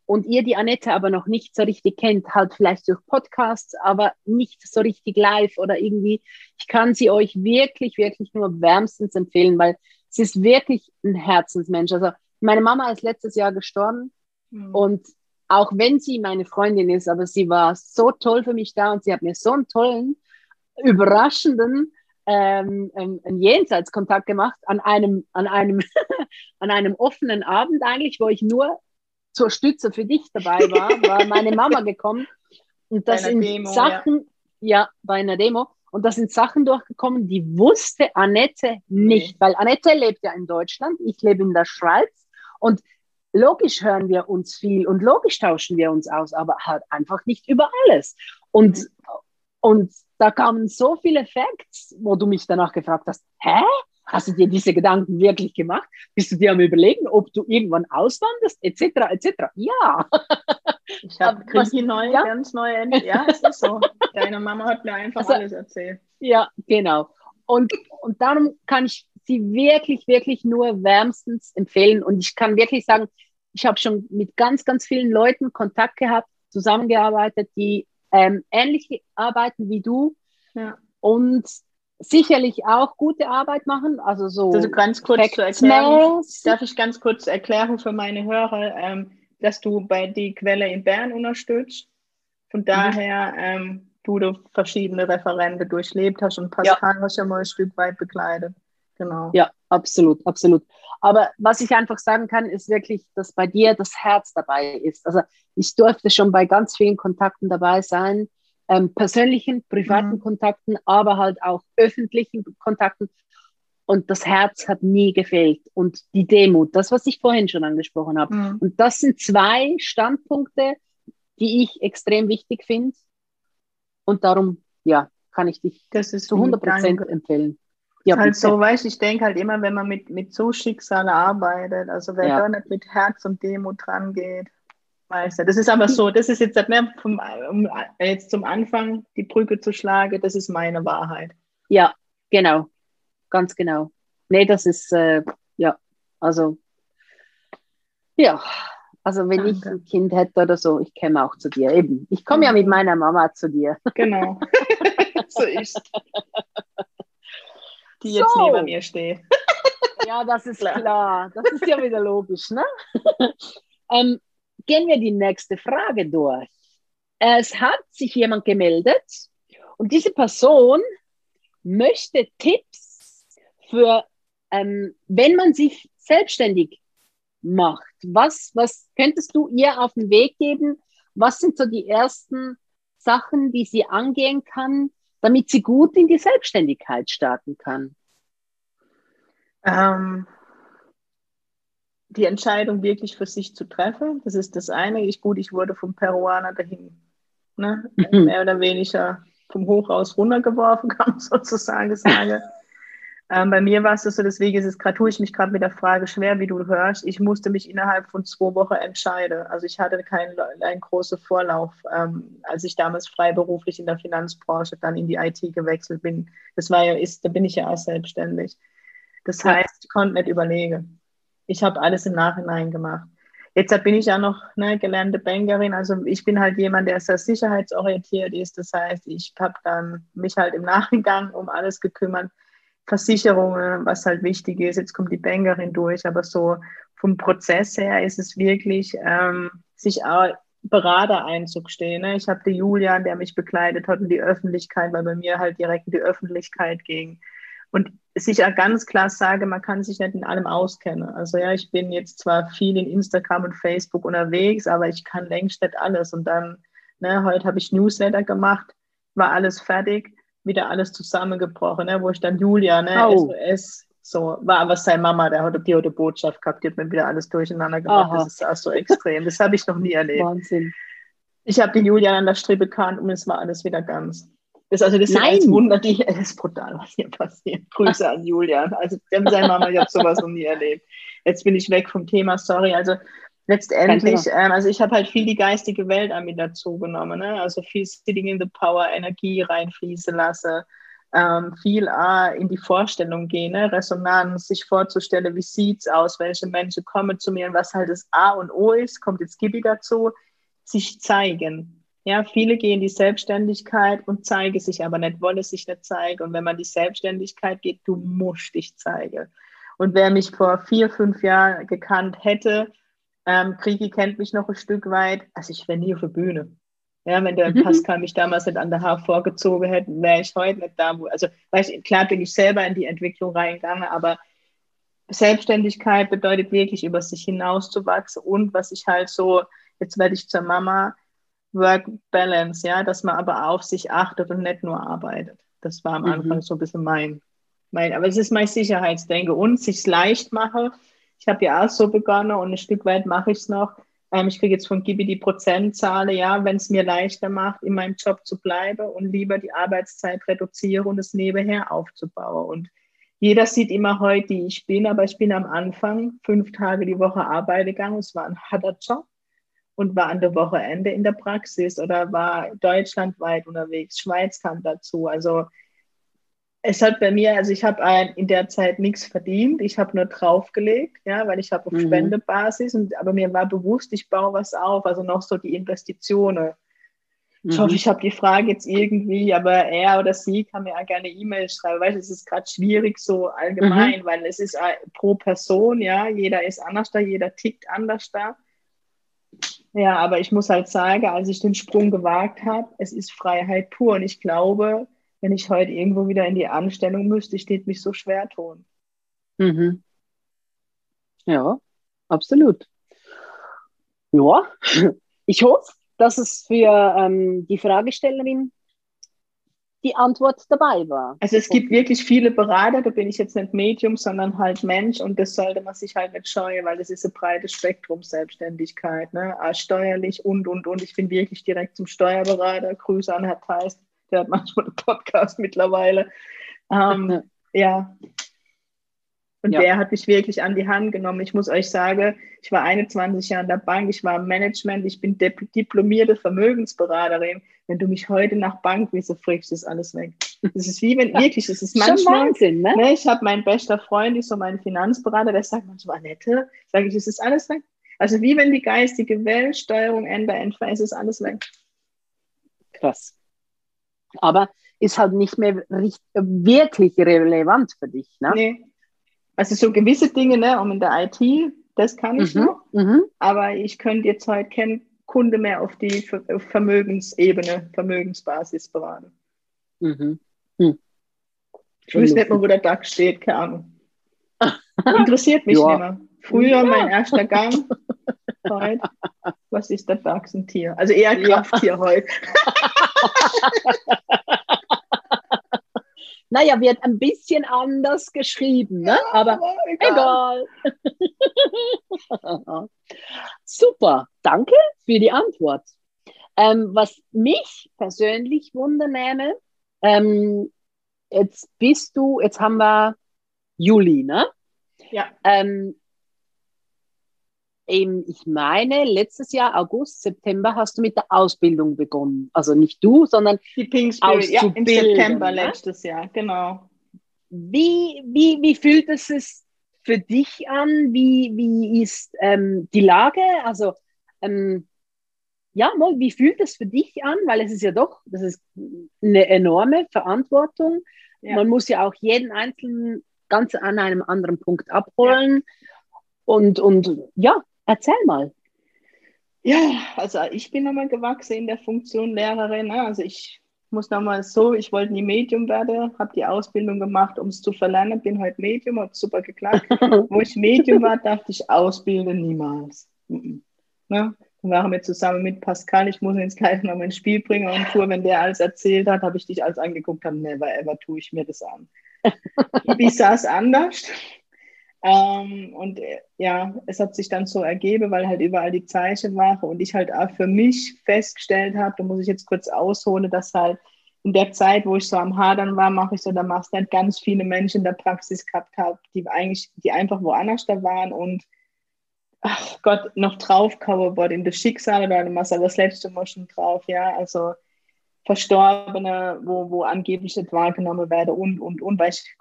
und ihr die Annette aber noch nicht so richtig kennt, halt vielleicht durch Podcasts, aber nicht so richtig live oder irgendwie, ich kann sie euch wirklich, wirklich nur wärmstens empfehlen, weil sie ist wirklich ein Herzensmensch. Also meine Mama ist letztes Jahr gestorben mhm. und auch wenn sie meine Freundin ist, aber sie war so toll für mich da und sie hat mir so einen tollen, überraschenden ähm, einen Jenseitskontakt gemacht an einem, an einem, [laughs] an einem offenen Abend eigentlich, wo ich nur zur Stütze für dich dabei war, war meine Mama gekommen. Und das sind Demo, Sachen, ja. ja, bei einer Demo. Und da sind Sachen durchgekommen, die wusste Annette nicht, weil Annette lebt ja in Deutschland, ich lebe in der Schweiz und logisch hören wir uns viel und logisch tauschen wir uns aus, aber halt einfach nicht über alles. Und, mhm. und da kamen so viele Facts, wo du mich danach gefragt hast, hä? Hast du dir diese Gedanken wirklich gemacht? Bist du dir am überlegen, ob du irgendwann auswanderst, etc., etc.? Ja. [laughs] Ich habe Kriege neu, ja? ganz neue, ja, es ist so. [laughs] Deine Mama hat mir einfach also, alles erzählt. Ja, genau. Und, und darum kann ich sie wirklich, wirklich nur wärmstens empfehlen. Und ich kann wirklich sagen, ich habe schon mit ganz, ganz vielen Leuten Kontakt gehabt, zusammengearbeitet, die ähm, ähnlich arbeiten wie du. Ja. Und sicherlich auch gute Arbeit machen. Also so. Also ganz kurz zu erklären, darf ich ganz kurz erklären für meine Hörer, ähm, dass du bei die Quelle in Bern unterstützt. Von mhm. daher ähm, du, du verschiedene Referente durchlebt hast und Pascal ja. hast ja mal ein Stück weit begleitet. Genau. Ja, absolut, absolut. Aber was ich einfach sagen kann, ist wirklich, dass bei dir das Herz dabei ist. Also ich durfte schon bei ganz vielen Kontakten dabei sein ähm, persönlichen, privaten mhm. Kontakten, aber halt auch öffentlichen Kontakten. Und das Herz hat nie gefehlt. Und die Demut, das, was ich vorhin schon angesprochen habe. Mhm. Und das sind zwei Standpunkte, die ich extrem wichtig finde. Und darum, ja, kann ich dich zu 100 Prozent empfehlen. Ja, halt so, weißt ich denke halt immer, wenn man mit, mit so Schicksal arbeitet, also wer ja. da nicht mit Herz und Demut dran geht, Meister. Das ist aber so, das ist jetzt mehr vom, um jetzt zum Anfang die Brücke zu schlagen, das ist meine Wahrheit. Ja, genau. Ganz genau. Nee, das ist, äh, ja, also, ja, also wenn Danke. ich ein Kind hätte oder so, ich käme auch zu dir. Eben, ich komme ja mit meiner Mama zu dir. [laughs] Genau. [laughs] so ist. Die jetzt so. neben mir steht. ja, das ist klar. klar. Das ist ja wieder logisch, ne? [laughs] ähm, gehen wir die nächste Frage durch. Es hat sich jemand gemeldet und diese Person möchte Tipps für, ähm, wenn man sich selbstständig macht. Was, was könntest du ihr auf den Weg geben? Was sind so die ersten Sachen, die sie angehen kann, damit sie gut in die Selbstständigkeit starten kann? Ähm, die Entscheidung wirklich für sich zu treffen. Das ist das eine. Ich, gut, ich wurde vom Peruaner dahin, ne, mhm. mehr oder weniger vom Hochhaus runtergeworfen, [laughs] kann man sozusagen sagen. Ähm, bei mir war es so, deswegen ist es gerade, tue ich mich gerade mit der Frage schwer, wie du hörst. Ich musste mich innerhalb von zwei Wochen entscheiden. Also ich hatte keinen einen großen Vorlauf, ähm, als ich damals freiberuflich in der Finanzbranche dann in die IT gewechselt bin. Das war ja, ist, da bin ich ja auch selbstständig. Das heißt, ich konnte nicht überlegen. Ich habe alles im Nachhinein gemacht. Jetzt bin ich ja noch ne, gelernte Bankerin, also ich bin halt jemand, der sehr sicherheitsorientiert ist. Das heißt, ich habe dann mich halt im Nachgang um alles gekümmert Versicherungen, was halt wichtig ist. Jetzt kommt die Bankerin durch, aber so vom Prozess her ist es wirklich, ähm, sich auch Berater einzugestehen. Ne? Ich habe den Julian, der mich begleitet hat, in die Öffentlichkeit, weil bei mir halt direkt in die Öffentlichkeit ging. Und sich auch ganz klar sage, man kann sich nicht in allem auskennen. Also ja, ich bin jetzt zwar viel in Instagram und Facebook unterwegs, aber ich kann längst nicht alles. Und dann, ne, heute habe ich Newsletter gemacht, war alles fertig wieder alles zusammengebrochen, ne? wo ich dann Julia, ne, oh. SOS, so, war aber seine Mama, der hat die hat Botschaft gehabt, die hat mir wieder alles durcheinander gemacht. Aha. Das ist auch so extrem. Das habe ich noch nie erlebt. Wahnsinn. Ich habe die Julian an der Strippe gekannt und es war alles wieder ganz. Das, also das Nein. ist Wunder, die, es ist brutal, was hier passiert. Grüße an Julian. Also, seine Mama, ich habe sowas noch nie erlebt. Jetzt bin ich weg vom Thema, sorry. Also, letztendlich, ähm, also ich habe halt viel die geistige Welt an mit dazu genommen, ne? also viel Sitting in the Power, Energie reinfließen lasse, ähm, viel äh, in die Vorstellung gehen, ne? Resonanz, sich vorzustellen, wie sieht's aus, welche Menschen kommen zu mir und was halt das A und O ist, kommt jetzt Gibi dazu, sich zeigen. Ja, viele gehen in die Selbstständigkeit und zeigen sich aber nicht, wollen sich nicht zeigen. Und wenn man die Selbstständigkeit geht, du musst dich zeigen. Und wer mich vor vier, fünf Jahren gekannt hätte, ähm, Krigi kennt mich noch ein Stück weit. Also ich wäre nie auf der Bühne. Ja, wenn der mhm. Pascal mich damals nicht an der Haar vorgezogen hätte, wäre ich heute nicht da. Wo, also weiß, klar bin ich selber in die Entwicklung reingegangen, aber Selbstständigkeit bedeutet wirklich, über sich hinauszuwachsen und was ich halt so, jetzt werde ich zur Mama, Work-Balance, ja, dass man aber auf sich achtet und nicht nur arbeitet. Das war am mhm. Anfang so ein bisschen mein, mein, aber es ist mein Sicherheitsdenke und sich leicht mache, ich habe ja auch so begonnen und ein Stück weit mache ich es noch. Ähm, ich kriege jetzt von Gibi die Prozentzahl, ja, wenn es mir leichter macht, in meinem Job zu bleiben und lieber die Arbeitszeit reduziere und es nebenher aufzubauen. Und jeder sieht immer heute, wie ich bin, aber ich bin am Anfang fünf Tage die Woche arbeiten gegangen. Es war ein harter Job und war an der Wochenende in der Praxis oder war deutschlandweit unterwegs. Schweiz kam dazu. Also es hat bei mir, also ich habe in der Zeit nichts verdient, ich habe nur draufgelegt, ja, weil ich habe auf mhm. Spendebasis, und, aber mir war bewusst, ich baue was auf, also noch so die Investitionen. Mhm. Ich hoffe, mhm. ich habe die Frage jetzt irgendwie, aber er oder sie kann mir auch gerne E-Mail schreiben, weil es ist gerade schwierig so allgemein, mhm. weil es ist pro Person, ja, jeder ist anders da, jeder tickt anders da. Ja, aber ich muss halt sagen, als ich den Sprung gewagt habe, es ist Freiheit pur und ich glaube, wenn ich heute irgendwo wieder in die Anstellung müsste, ich würde mich so schwer tun. Mhm. Ja, absolut. Ja, [laughs] ich hoffe, dass es für ähm, die Fragestellerin die Antwort dabei war. Also es gibt wirklich viele Berater, da bin ich jetzt nicht Medium, sondern halt Mensch und das sollte man sich halt nicht scheuen, weil das ist ein breites Spektrum Selbstständigkeit, ne? steuerlich und, und, und. Ich bin wirklich direkt zum Steuerberater. Grüße an Herr Theis, der hat manchmal einen Podcast mittlerweile. Ähm, ja. Und ja. der hat mich wirklich an die Hand genommen. Ich muss euch sagen, ich war 21 Jahre in der Bank, ich war im Management, ich bin diplomierte Vermögensberaterin. Wenn du mich heute nach Bankwiese fragst, ist alles weg. Das ist wie wenn wirklich, das ist manchmal, Wahnsinn, ne? ne? ich habe meinen bester Freund, ist so mein Finanzberater, der sagt manchmal, Annette, sage ich, es ist alles weg. Also wie wenn die geistige Welt Steuerung Ende entfernt, es ist alles weg. Krass aber ist halt nicht mehr richtig, wirklich relevant für dich. Ne? Nee. Also so gewisse Dinge, ne, um in der IT, das kann ich mhm. noch, mhm. aber ich könnte jetzt halt keinen Kunde mehr auf die Vermögensebene, Vermögensbasis beraten. Mhm. Hm. Ich weiß nicht mehr, wo der DAX steht, keine Ahnung. Interessiert mich [laughs] ja. nicht mehr. Früher ja. mein erster Gang, [laughs] heute, was ist der DAX ein Tier? Also eher Krafttier ja. heute. [laughs] Naja, wird ein bisschen anders geschrieben, ne? Ja, aber, aber egal. egal. [laughs] Super, danke für die Antwort. Ähm, was mich persönlich wundernehme, ähm, jetzt bist du, jetzt haben wir Juli, ne? Ja. Ähm, eben, ich meine, letztes Jahr, August, September, hast du mit der Ausbildung begonnen. Also nicht du, sondern die Pink Spirit, ja, im September ne? letztes Jahr, genau. Wie, wie, wie fühlt es sich für dich an? Wie, wie ist ähm, die Lage? Also, ähm, ja, wie fühlt es für dich an? Weil es ist ja doch, das ist eine enorme Verantwortung. Ja. Man muss ja auch jeden Einzelnen ganz an einem anderen Punkt abholen. Ja. Und, und ja, erzähl mal. Ja, also ich bin nochmal gewachsen in der Funktion Lehrerin. Ne? Also ich muss nochmal so, ich wollte nie Medium werden, habe die Ausbildung gemacht, um es zu verlernen, bin heute Medium, hat super geklappt. [laughs] Wo ich Medium war, dachte ich, ausbilden niemals. Ne? Dann waren wir zusammen mit Pascal, ich muss jetzt gleich noch mein Spiel bringen und Tour, wenn der alles erzählt hat, habe ich dich alles angeguckt, habe, never ever tue ich mir das an. Wie sah es anders? Ähm, und äh, ja, es hat sich dann so ergeben, weil halt überall die Zeichen waren und ich halt auch für mich festgestellt habe, da muss ich jetzt kurz ausholen, dass halt in der Zeit, wo ich so am Hadern war, mache ich so, da machst du halt ganz viele Menschen in der Praxis gehabt habe, die eigentlich, die einfach woanders da waren und ach Gott, noch drauf worden in das Schicksal oder du machst aber das letzte Mal schon drauf, ja, also Verstorbene, wo, wo angeblich nicht wahrgenommen werden und, und, und, weil ich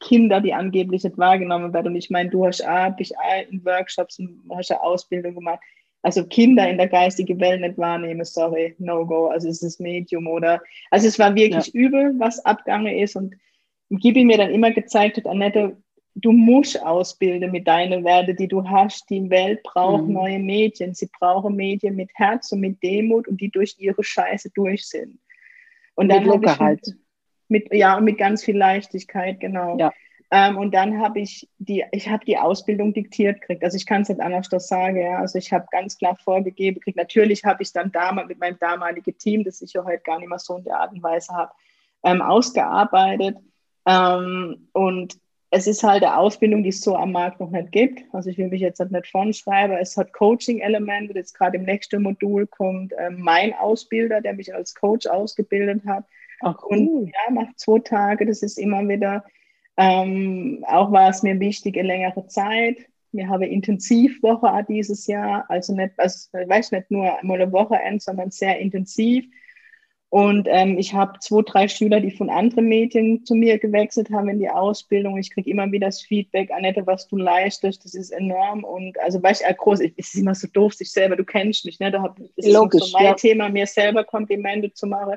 Kinder, die angeblich nicht wahrgenommen werden. Und ich meine, du hast auch, ich auch in Workshops, hast eine Ausbildung gemacht. Also Kinder in der geistigen Welt nicht wahrnehmen, sorry, no go. Also es ist Medium oder, also es war wirklich ja. übel, was abgegangen ist. Und Gibi mir dann immer gezeigt hat, Annette, du musst ausbilden mit deinen Werten, die du hast. Die Welt braucht mhm. neue Medien. Sie brauchen Medien mit Herz und mit Demut und die durch ihre Scheiße durch sind. Und dann mit Lockerheit. Ich, mit, ja, mit ganz viel Leichtigkeit, genau. Ja. Ähm, und dann habe ich die, ich habe die Ausbildung diktiert gekriegt. Also ich kann es nicht anders das sagen, ja. Also ich habe ganz klar vorgegeben gekriegt. Natürlich habe ich dann damals mit meinem damaligen Team, das ich ja heute gar nicht mehr so in der Art und Weise habe, ähm, ausgearbeitet. Ähm, und es ist halt eine Ausbildung, die es so am Markt noch nicht gibt. Also ich will mich jetzt nicht von schreiben. Es hat Coaching-Elemente. Jetzt gerade im nächsten Modul kommt ähm, mein Ausbilder, der mich als Coach ausgebildet hat. Ach, cool. Und ja, nach zwei Tagen, das ist immer wieder, ähm, auch war es mir wichtig, eine längere Zeit. Wir haben Intensivwoche auch dieses Jahr, also nicht, also, weiß nicht nur mal eine Wochenende, sondern sehr intensiv. Und ähm, ich habe zwei, drei Schüler, die von anderen Medien zu mir gewechselt haben in die Ausbildung. Ich kriege immer wieder das Feedback, Annette, was du leistest, das ist enorm. Und also weil ich auch groß, es ist immer so doof, sich selber, du kennst mich, ne? Da hab, ist Logisch, so mein ja. Thema, mir selber Komplimente zu machen.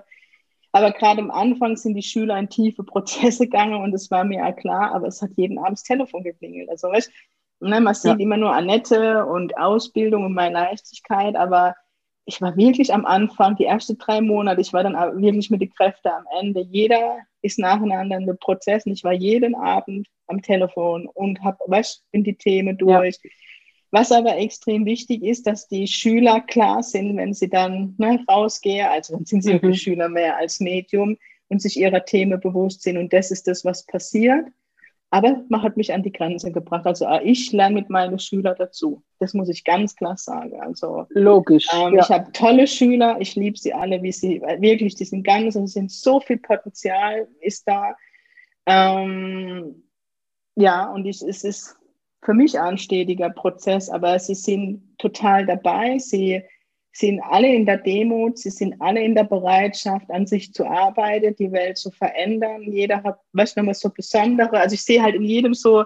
Aber gerade am Anfang sind die Schüler in tiefe Prozesse gegangen und es war mir ja klar, aber es hat jeden Abend das Telefon geklingelt. Also weißt, ne, man sieht ja. immer nur Annette und Ausbildung und meine Leichtigkeit, aber ich war wirklich am Anfang, die ersten drei Monate, ich war dann wirklich mit den Kräften am Ende. Jeder ist nacheinander in den Prozessen. Ich war jeden Abend am Telefon und habe, weißt in die Themen durch. Ja was aber extrem wichtig ist, dass die Schüler klar sind, wenn sie dann ne, rausgehen, also dann sind sie mhm. Schüler mehr als Medium und sich ihrer Themen bewusst sind. Und das ist das, was passiert. Aber man hat mich an die Grenze gebracht. Also ah, ich lerne mit meinen Schülern dazu. Das muss ich ganz klar sagen. Also logisch. Ähm, ja. Ich habe tolle Schüler. Ich liebe sie alle, wie sie wirklich. Die sind ganz und sind so viel Potenzial ist da. Ähm, ja, und ich, es ist für mich ein stetiger Prozess, aber sie sind total dabei. Sie sind alle in der Demut, sie sind alle in der Bereitschaft, an sich zu arbeiten, die Welt zu verändern. Jeder hat, was nochmal so Besondere. Also ich sehe halt in jedem so,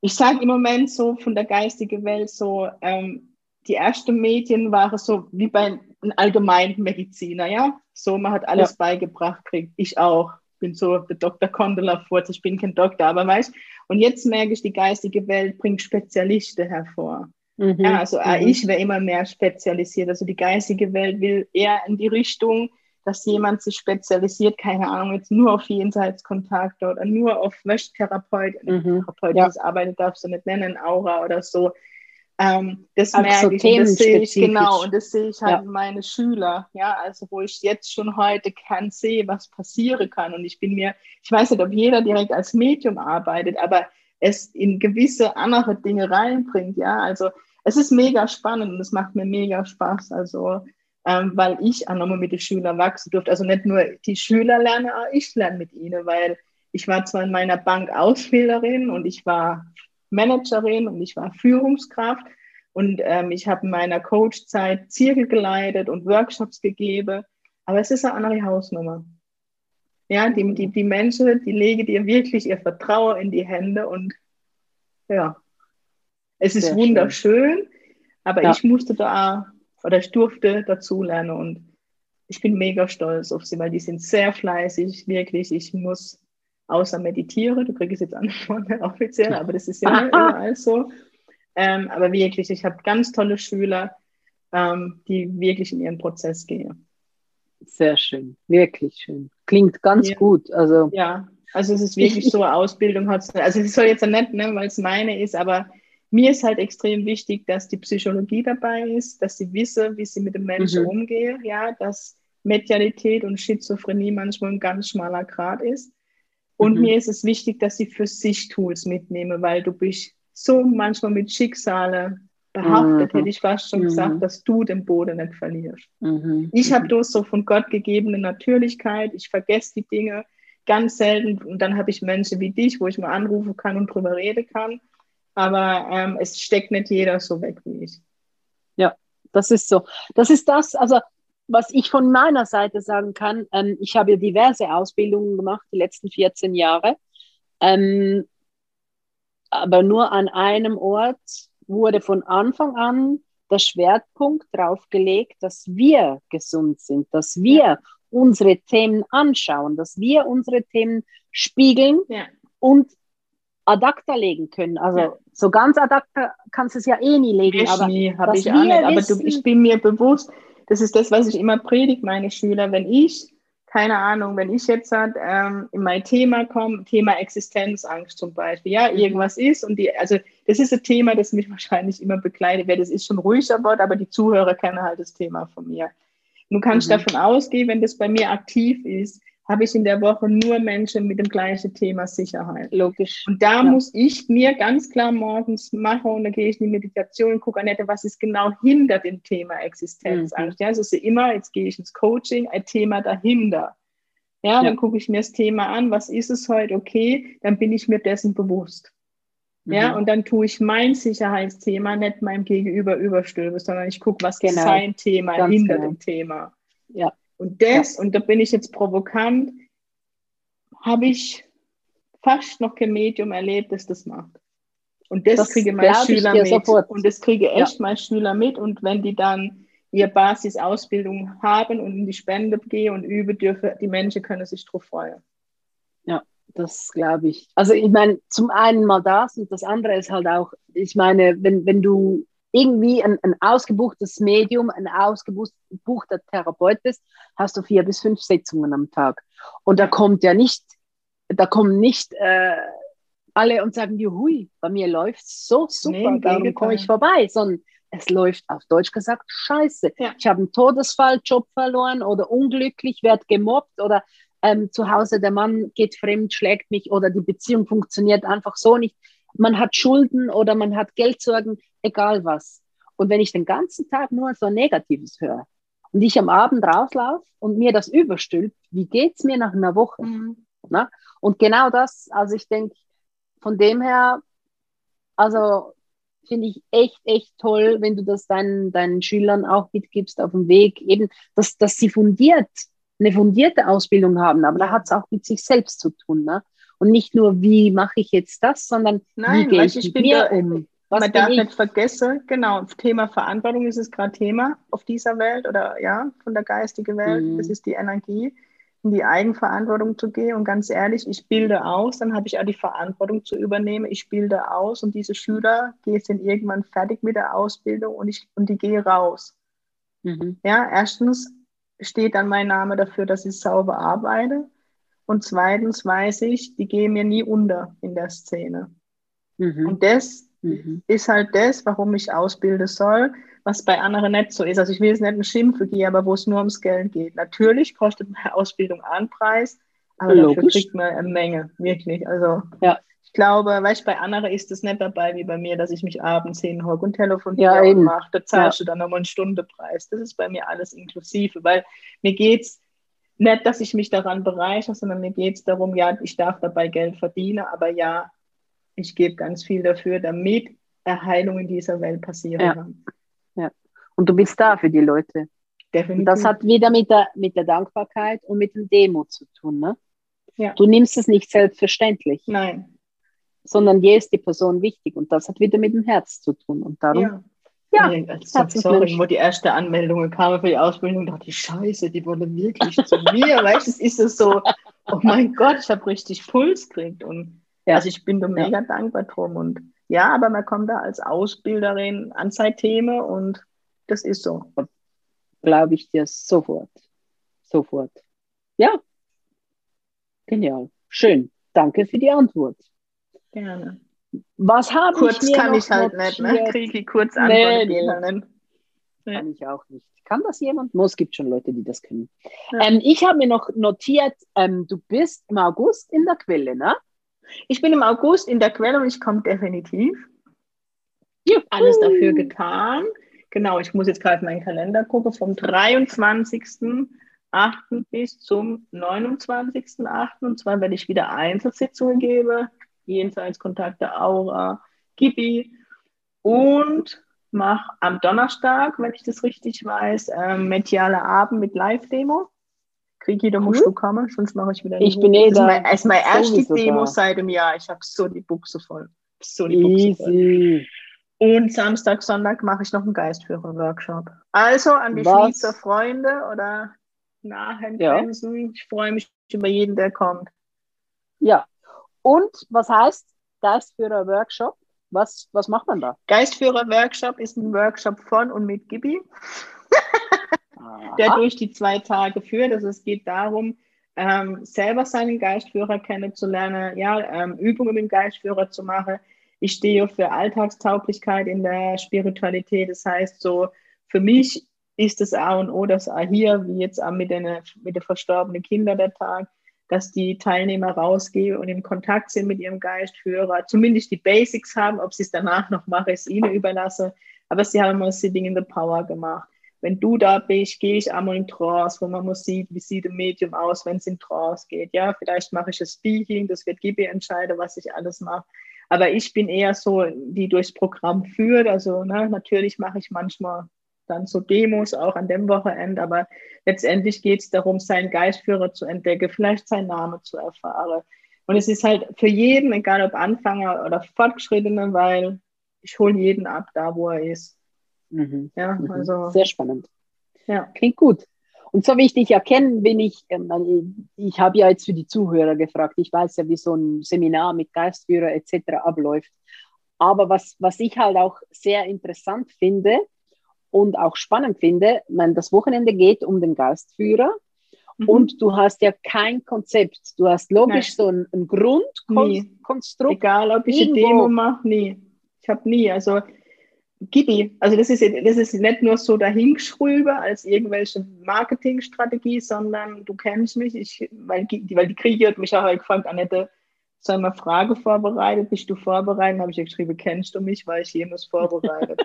ich sage im Moment so von der geistigen Welt so, ähm, die ersten Medien waren so wie bei einem Allgemeinmediziner, ja. So, man hat alles ja. beigebracht, kriegt ich auch. Bin so der Dr. Kondola Furz, ich bin kein Doktor, aber weißt und jetzt merke ich, die geistige Welt bringt Spezialisten hervor. Mhm. Ja, also mhm. ich wäre immer mehr spezialisiert. Also die geistige Welt will eher in die Richtung, dass jemand sich spezialisiert, keine Ahnung, jetzt nur auf Jenseitskontakt oder nur auf Wäschtherapeut, mhm. therapeutisches ja. Arbeiten darfst du nicht nennen, Aura oder so. Ähm, das merke so ich, das sehe ich genau und das sehe ich halt ja. meine Schüler, ja, also wo ich jetzt schon heute kann sehen, was passieren kann. Und ich bin mir, ich weiß nicht, ob jeder direkt als Medium arbeitet, aber es in gewisse andere Dinge reinbringt, ja, also es ist mega spannend und es macht mir mega Spaß, also ähm, weil ich auch nochmal mit den Schülern wachsen durfte, also nicht nur die Schüler lernen, auch ich lerne mit ihnen, weil ich war zwar in meiner Bank Ausbilderin und ich war Managerin und ich war Führungskraft und ähm, ich habe in meiner Coachzeit Zirkel geleitet und Workshops gegeben, aber es ist eine andere Hausnummer. Ja, die, die, die Menschen, die legen dir wirklich ihr Vertrauen in die Hände und ja, es ist Sehr wunderschön, schön. aber ja. ich musste da oder ich durfte dazulernen und ich bin mega stolz auf sie, weil die sind sehr fleißig, wirklich. Ich muss außer meditiere, du kriegst jetzt Antworten [laughs] offiziell, aber das ist ja [laughs] überall so. Ähm, aber wirklich, ich habe ganz tolle Schüler, ähm, die wirklich in ihren Prozess gehen. Sehr schön, wirklich schön. Klingt ganz ja. gut. Also, ja, also es ist wirklich so, Ausbildung hat also es soll jetzt ja nicht, ne, weil es meine ist, aber mir ist halt extrem wichtig, dass die Psychologie dabei ist, dass sie wissen, wie sie mit dem Menschen mhm. umgehen, ja, dass Medialität und Schizophrenie manchmal ein ganz schmaler Grad ist. Und mhm. mir ist es wichtig, dass sie für sich Tools mitnehmen, weil du bist so manchmal mit Schicksale behaftet, mhm. hätte ich fast schon mhm. gesagt, dass du den Boden nicht verlierst. Mhm. Ich habe durch so von Gott gegebene Natürlichkeit, ich vergesse die Dinge ganz selten und dann habe ich Menschen wie dich, wo ich mal anrufen kann und drüber reden kann. Aber ähm, es steckt nicht jeder so weg wie ich. Ja, das ist so. Das ist das, also was ich von meiner Seite sagen kann, ähm, ich habe ja diverse Ausbildungen gemacht, die letzten 14 Jahre. Ähm, aber nur an einem Ort wurde von Anfang an der Schwerpunkt darauf gelegt, dass wir gesund sind, dass wir ja. unsere Themen anschauen, dass wir unsere Themen spiegeln ja. und ad acta legen können. Also ja. so ganz ad acta kannst du es ja eh nie legen. Ich aber nie, habe ich auch nicht. Aber du, ich bin mir bewusst, das ist das, was ich immer predige, meine Schüler. Wenn ich, keine Ahnung, wenn ich jetzt ähm, in mein Thema komme, Thema Existenzangst zum Beispiel, ja, mhm. irgendwas ist und die, also das ist ein Thema, das mich [laughs] wahrscheinlich immer begleitet, wer das ist schon ruhiger Wort, aber die Zuhörer kennen halt das Thema von mir. Du kannst mhm. davon ausgehen, wenn das bei mir aktiv ist, habe ich in der Woche nur Menschen mit dem gleichen Thema Sicherheit. Logisch. Und da ja. muss ich mir ganz klar morgens machen und dann gehe ich in die Meditation und gucke, Annette, was ist genau hinter dem Thema Existenzangst. Mhm. Ja, also ist immer, jetzt gehe ich ins Coaching, ein Thema dahinter. Ja, ja. dann gucke ich mir das Thema an, was ist es heute, okay, dann bin ich mir dessen bewusst. Mhm. Ja, und dann tue ich mein Sicherheitsthema nicht meinem Gegenüber überstülpe, sondern ich gucke, was genau. ist sein Thema Ganz hinter genau. dem Thema. Ja. Und das, ja. und da bin ich jetzt provokant, habe ich fast noch kein Medium erlebt, das das macht. Und das, das kriege meine Schüler mit. Sofort. Und das kriege echt ja. meine Schüler mit. Und wenn die dann ihre Basisausbildung haben und in die Spende gehen und üben dürfen, die Menschen können sich darauf freuen. Ja, das glaube ich. Also ich meine, zum einen mal das und das andere ist halt auch, ich meine, wenn, wenn du irgendwie ein, ein ausgebuchtes Medium, ein ausgebuchter Therapeut bist, hast du vier bis fünf Sitzungen am Tag. Und da kommt ja nicht, da kommen nicht äh, alle und sagen, juhui, bei mir läuft es so super, nee, darum komme ich vorbei, sondern es läuft auf Deutsch gesagt scheiße. Ja. Ich habe einen Todesfall, Job verloren oder unglücklich, werde gemobbt oder ähm, zu Hause der Mann geht fremd, schlägt mich oder die Beziehung funktioniert einfach so nicht. Man hat Schulden oder man hat Geldsorgen egal was. Und wenn ich den ganzen Tag nur so Negatives höre und ich am Abend rauslaufe und mir das überstülpt, wie geht es mir nach einer Woche? Mhm. Na? Und genau das, also ich denke, von dem her, also finde ich echt, echt toll, wenn du das deinen, deinen Schülern auch mitgibst auf dem Weg, eben, dass, dass sie fundiert, eine fundierte Ausbildung haben, aber da hat es auch mit sich selbst zu tun. Ne? Und nicht nur, wie mache ich jetzt das, sondern Nein, wie gehe ich, ich mit mir da, um. Was Man darf ich? nicht vergessen, genau, Thema Verantwortung ist es gerade Thema auf dieser Welt oder ja, von der geistigen Welt. Mhm. Das ist die Energie, in die Eigenverantwortung zu gehen. Und ganz ehrlich, ich bilde aus, dann habe ich auch die Verantwortung zu übernehmen. Ich bilde aus und diese Schüler sind irgendwann fertig mit der Ausbildung und, ich, und die gehen raus. Mhm. Ja, erstens steht dann mein Name dafür, dass ich sauber arbeite. Und zweitens weiß ich, die gehen mir nie unter in der Szene. Mhm. Und das mhm. ist halt das, warum ich ausbilden soll, was bei anderen nicht so ist. Also ich will jetzt nicht einen Schimpfe gehen, aber wo es nur ums Geld geht. Natürlich kostet meine Ausbildung einen Preis, aber Logisch. dafür kriegt man eine Menge, wirklich. Also ja. ich glaube, weißt bei anderen ist es nicht dabei wie bei mir, dass ich mich abends hinhocke und telefoniere ja, und mache. Da zahlst ja. du dann nochmal einen Stundenpreis. Das ist bei mir alles inklusive, weil mir geht es nicht, dass ich mich daran bereichere, sondern mir geht es darum, ja, ich darf dabei Geld verdienen, aber ja, ich gebe ganz viel dafür, damit Erheilung in dieser Welt passieren ja. kann. Ja. Und du bist da für die Leute. Definitiv. Und das hat wieder mit der, mit der Dankbarkeit und mit dem Demo zu tun. Ne? Ja. Du nimmst es nicht selbstverständlich. Nein. Sondern dir ist die Person wichtig und das hat wieder mit dem Herz zu tun. Und darum. Ja. Ja, also, sorry, wo die erste Anmeldung kam für die Ausbildung, dachte ich, scheiße, die wollen wirklich zu mir. [laughs] weißt du, es ist es so, oh mein Gott, ich habe richtig Puls gekriegt. Und ja. also ich bin da mega ja. dankbar drum. Und ja, aber man kommt da als Ausbilderin an sein Thema und das ist so. Glaube ich dir sofort. Sofort. Ja, Genial. Schön. Danke für die Antwort. Gerne. Was habe kurz ich mir kann ich halt notiert? nicht, ne? Kriege ich kurz Antwort nee, nee. nee. Kann ich auch nicht. Kann das jemand? No, es gibt schon Leute, die das können. Ja. Ähm, ich habe mir noch notiert, ähm, du bist im August in der Quelle, ne? Ich bin im August in der Quelle und ich komme definitiv. Juhu. Alles dafür getan. Genau, ich muss jetzt gerade meinen Kalender gucken. Vom 23. 8. bis zum 29.8. Und zwar werde ich wieder Einzelsitzungen geben, jenseits Kontakte Aura, Gibi und mache am Donnerstag, wenn ich das richtig weiß, ähm, mediale Abend mit Live-Demo. Krigi, da musst du kommen, sonst mache ich wieder Ich bin eh da. Das ist meine erste Demo da. seit einem Jahr. Ich habe so die Buchse voll. So die Buchse Easy. Voll. Und Samstag, Sonntag mache ich noch einen Geistführer-Workshop. Also an die Was? Schweizer Freunde oder nahen ja. Grenzen. Ich freue mich über jeden, der kommt. Ja. Und was heißt Geistführer-Workshop? Was, was macht man da? Geistführer-Workshop ist ein Workshop von und mit Gibi, [laughs] der durch die zwei Tage führt. Also es geht darum, ähm, selber seinen Geistführer kennenzulernen, ja, ähm, Übungen mit dem Geistführer zu machen. Ich stehe für Alltagstauglichkeit in der Spiritualität. Das heißt, so für mich ist das A und O, das A hier, wie jetzt auch mit den, mit den verstorbenen Kindern der Tag, dass die Teilnehmer rausgehen und in Kontakt sind mit ihrem Geistführer, zumindest die Basics haben, ob sie es danach noch machen, ist ihnen überlasse, aber sie haben mal Sitting in the Power gemacht. Wenn du da bist, gehe ich einmal in Trance, wo man muss sieht, wie sieht ein Medium aus, wenn es in Trance geht. Ja, vielleicht mache ich ein Speaking, das wird Gibi entscheiden, was ich alles mache. Aber ich bin eher so, die durchs Programm führt. Also ne, natürlich mache ich manchmal dann so Demos auch an dem Wochenende, aber letztendlich geht es darum, seinen Geistführer zu entdecken, vielleicht seinen Namen zu erfahren. Und es ist halt für jeden, egal ob Anfänger oder Fortgeschrittene, weil ich hole jeden ab, da wo er ist. Mhm. Ja, mhm. also. Sehr spannend. Ja. Klingt gut. Und so wie ich dich erkenne, bin ich, ähm, ich habe ja jetzt für die Zuhörer gefragt, ich weiß ja, wie so ein Seminar mit Geistführer etc. abläuft. Aber was, was ich halt auch sehr interessant finde, und auch spannend finde, man, das Wochenende geht um den Geistführer mhm. und du hast ja kein Konzept. Du hast logisch Nein. so ein, ein Grundkonstrukt. Egal, ob ich eine Demo mache, nie. Ich habe nie, also Gibi, also das ist, das ist nicht nur so dahingeschrüber als irgendwelche Marketingstrategie, sondern du kennst mich, ich, weil, die, weil die Kriege hat mich auch halt gefragt, Annette, soll mal Frage vorbereitet, bist du vorbereitet? habe ich geschrieben, kennst du mich, weil ich jemals vorbereitet.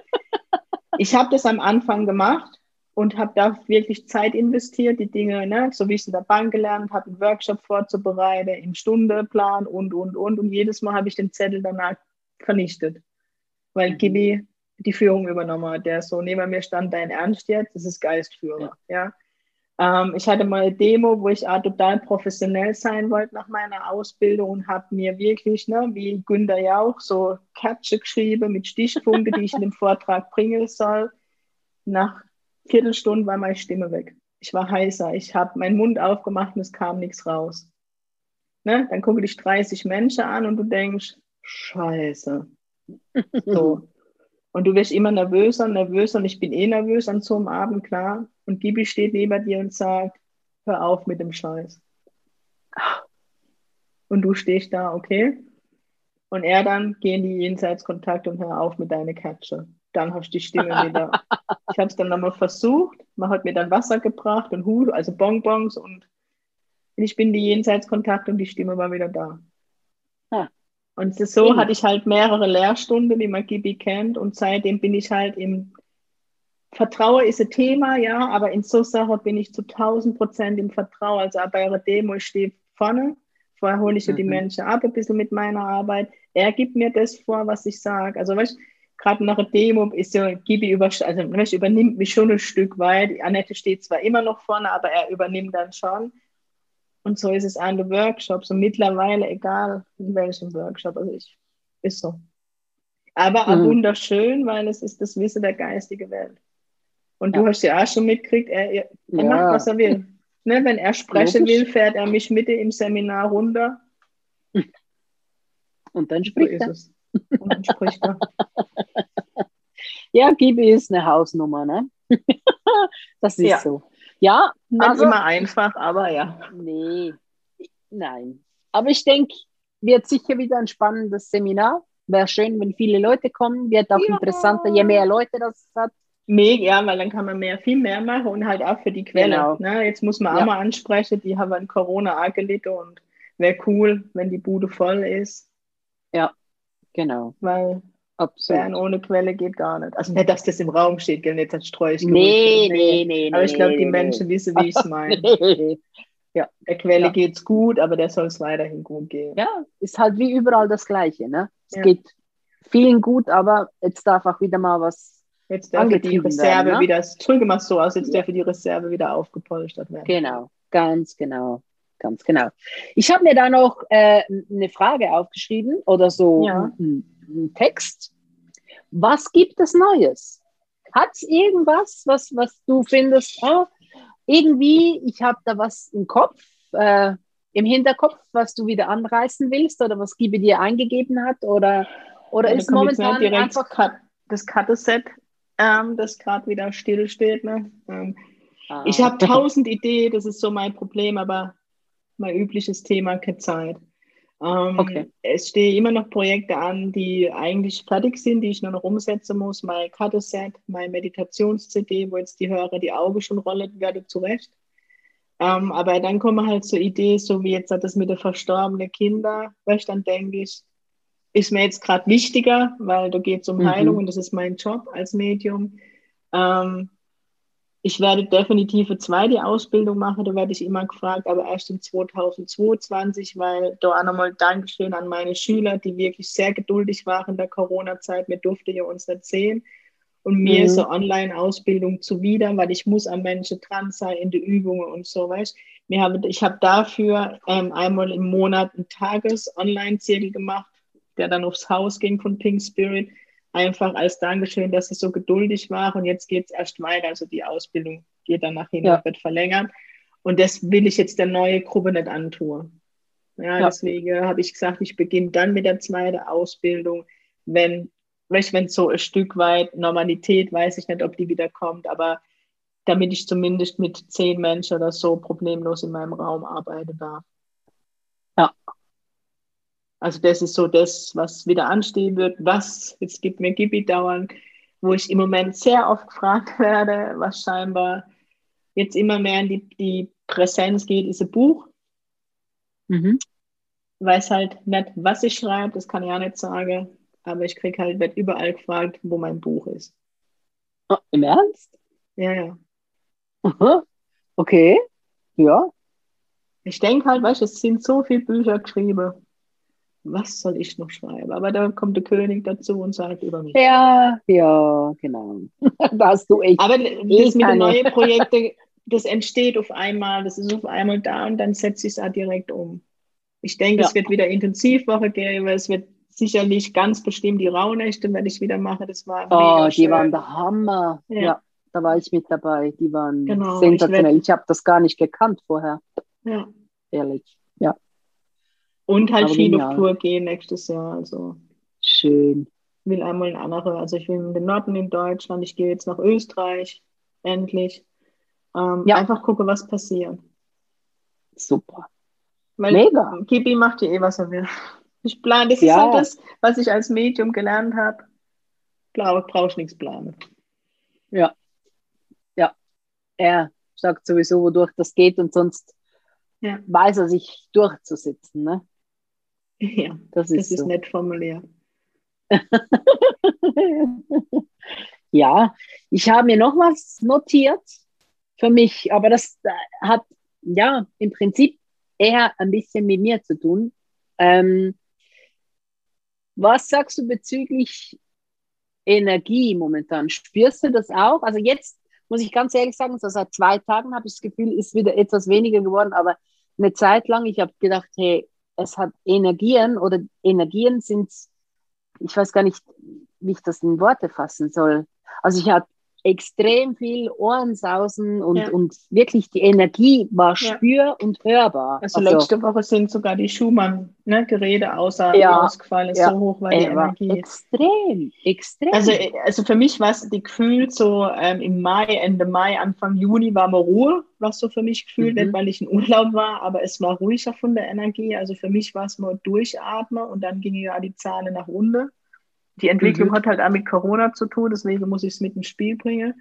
[laughs] ich habe das am Anfang gemacht und habe da wirklich Zeit investiert, die Dinge, ne, so wie ich es in der Bank gelernt habe, einen Workshop vorzubereiten, im Stundeplan und, und, und. Und jedes Mal habe ich den Zettel danach vernichtet, weil mhm. Gibi die Führung übernommen hat. Der so neben mir stand, dein Ernst jetzt, das ist Geistführer. Ja. ja. Ähm, ich hatte mal eine Demo, wo ich auch total professionell sein wollte nach meiner Ausbildung und habe mir wirklich, ne, wie Günter Jauch, so Catche geschrieben mit Stichpunkten, die ich in dem [laughs] Vortrag bringen soll. Nach Viertelstunden war meine Stimme weg. Ich war heißer. Ich habe meinen Mund aufgemacht und es kam nichts raus. Ne? Dann gucke dich 30 Menschen an und du denkst, Scheiße. [laughs] So. Und du wirst immer nervöser, nervöser und ich bin eh nervös an so einem Abend, klar. Und Gibi steht neben dir und sagt, hör auf mit dem Scheiß. Und du stehst da, okay. Und er dann, geh in die Jenseitskontakt und hör auf mit deiner Katze. Dann hast du die Stimme [laughs] wieder. ich habe es dann nochmal versucht. Man hat mir dann Wasser gebracht und Hut, also Bonbons und ich bin die Jenseitskontakt und die Stimme war wieder da. Und so hatte ich halt mehrere Lehrstunden, wie man Gibi kennt. Und seitdem bin ich halt im Vertrauen ist ein Thema, ja, aber in so Sachen bin ich zu 1000 Prozent im Vertrauen. Also bei einer Demo, ich stehe vorne, vorher hole ich mhm. die Menschen ab, ein bisschen mit meiner Arbeit. Er gibt mir das vor, was ich sage. Also, weißt gerade nach der Demo ist ja Gibi über, also, weißt, übernimmt mich schon ein Stück weit. Annette steht zwar immer noch vorne, aber er übernimmt dann schon. Und so ist es an den Workshops und mittlerweile, egal in welchem Workshop, also ich, ist so. Aber mhm. auch wunderschön, weil es ist das Wissen der geistigen Welt. Und ja. du hast ja auch schon mitgekriegt, er, er, ja. macht, was er will. Ne, wenn er sprechen Logisch. will, fährt er mich mitte im Seminar runter. Und dann spricht so er. Es. Und dann spricht er. [laughs] ja, Gibi ist eine Hausnummer, ne? [laughs] das ist ja. so. Ja, nicht also, immer einfach, aber ja. Nee, nein. Aber ich denke, wird sicher wieder ein spannendes Seminar. Wäre schön, wenn viele Leute kommen. Wird auch ja. interessanter, je mehr Leute das hat. Mega, ja, weil dann kann man mehr, viel mehr machen und halt auch für die Quelle. Genau. Ne? Jetzt muss man ja. auch mal ansprechen, die haben an Corona angelitten und wäre cool, wenn die Bude voll ist. Ja, genau. Weil Absolut. Bern ohne Quelle geht gar nicht. Also nicht, dass das im Raum steht, gell, das streue ich. Nee, nee, nee, Aber ich glaube, die Menschen wissen, wie ich es [laughs] meine. nee. Ja, der Quelle ja. geht es gut, aber der soll es weiterhin gut gehen. Ja, ist halt wie überall das Gleiche. Ne? Es ja. geht vielen gut, aber jetzt darf auch wieder mal was Jetzt darf die Reserve werden, ne? wieder, drücke mal so aus, jetzt ja. darf die Reserve wieder aufgepolstert werden. Genau, ganz genau, ganz genau. Ich habe mir da noch äh, eine Frage aufgeschrieben oder so ja. einen Text. Was gibt es Neues? Hat es irgendwas, was, was du findest, oh, irgendwie, ich habe da was im Kopf, äh, im Hinterkopf, was du wieder anreißen willst oder was Gibi dir eingegeben hat? Oder, oder ja, ist momentan einfach... Cut, das Cut-Set ähm, das gerade wieder stillsteht. Ne? Ähm, ah. Ich habe tausend Ideen, das ist so mein Problem, aber mein übliches Thema, keine Zeit. Ähm, okay. Es stehen immer noch Projekte an, die eigentlich fertig sind, die ich nur noch umsetzen muss. Mein Karteset, mein Meditations-CD, wo jetzt die Hörer die Augen schon rollen werde zurecht. Ähm, aber dann kommen halt so Ideen, so wie jetzt das mit den verstorbenen Kindern, weil ich dann denke ich, ist mir jetzt gerade wichtiger, weil da geht es um mhm. Heilung und das ist mein Job als Medium. Ähm, ich werde definitiv eine zweite Ausbildung machen, da werde ich immer gefragt, aber erst in 2022, weil da nochmal Dankeschön an meine Schüler, die wirklich sehr geduldig waren in der Corona-Zeit. Wir durften ja uns nicht sehen. Und mir mhm. ist eine Online-Ausbildung zuwider, weil ich muss am Menschen dran sein in die Übungen und so, weißt Ich habe dafür ähm, einmal im Monat einen Tages-Online-Zirkel gemacht, der dann aufs Haus ging von Pink Spirit, einfach als Dankeschön, dass sie so geduldig war. Und jetzt geht es erst weiter. Also die Ausbildung geht dann nach hinten, ja. wird verlängert. Und das will ich jetzt der neuen Gruppe nicht antun. Ja, ja. deswegen habe ich gesagt, ich beginne dann mit der zweiten Ausbildung, wenn, wenn so ein Stück weit Normalität, weiß ich nicht, ob die wieder kommt, aber damit ich zumindest mit zehn Menschen oder so problemlos in meinem Raum arbeiten darf. Ja, also das ist so das, was wieder anstehen wird. Was, jetzt gibt mir Gibi dauernd, wo ich im Moment sehr oft gefragt [laughs] werde, was scheinbar jetzt immer mehr in die, die Präsenz geht, ist ein Buch. Mhm. Weiß halt nicht, was ich schreibe, das kann ich auch nicht sagen. Aber ich kriege halt, wird überall gefragt, wo mein Buch ist. Oh, Im Ernst? Ja, ja. Aha. Okay, ja. Ich denke halt, weißt du, es sind so viele Bücher geschrieben was soll ich noch schreiben? Aber da kommt der König dazu und sagt über mich. Ja, ja, genau. [laughs] da hast du echt. Aber das mit den neuen Projekten, [laughs] das entsteht auf einmal, das ist auf einmal da und dann setze ich es auch direkt um. Ich denke, ja. es wird wieder Intensivwoche geben, es wird sicherlich ganz bestimmt die Rauhnächte, wenn ich wieder mache. Das war oh, die waren der Hammer. Ja. ja. da war ich mit dabei. Die waren genau, sensationell. Ich, ich habe das gar nicht gekannt vorher. Ja. Ehrlich. Ja. Und halt viel auf Tour gehen nächstes Jahr. Also schön. Ich will einmal in andere, also ich will in den Norden in Deutschland, ich gehe jetzt nach Österreich, endlich. Ähm, ja. Einfach gucke, was passiert. Super. Weil Mega. Kibi macht ja eh, was er will. Ich plane, das ja. ist halt das, was ich als Medium gelernt habe. Brauche ich nichts planen. Ja. Ja. Er sagt sowieso, wodurch das geht und sonst ja. weiß er sich durchzusetzen. Ne? Ja, das ist, das ist so. nett formuliert. [laughs] ja, ich habe mir noch was notiert für mich, aber das äh, hat ja im Prinzip eher ein bisschen mit mir zu tun. Ähm, was sagst du bezüglich Energie momentan? Spürst du das auch? Also jetzt muss ich ganz ehrlich sagen, so seit zwei Tagen habe ich das Gefühl, ist wieder etwas weniger geworden, aber eine Zeit lang, ich habe gedacht, hey, es hat Energien oder Energien sind, ich weiß gar nicht, wie ich das in Worte fassen soll. Also ich habe extrem viel Ohrensausen und, ja. und wirklich die Energie war spür- und hörbar. Also, also, letzte Woche sind sogar die Schumann-Geräte ne, außer ja, ausgefallen, ja. so hoch war die Energie. Extrem, extrem. Also, also für mich war es die gefühlt so ähm, im Mai, Ende Mai, Anfang Juni war mal Ruhe, was so für mich gefühlt mhm. nicht, weil ich in Urlaub war, aber es war ruhiger von der Energie. Also für mich war es nur Durchatmen und dann ging ja die Zahlen nach unten. Die Entwicklung mhm. hat halt auch mit Corona zu tun, deswegen muss ich es mit ins Spiel bringen.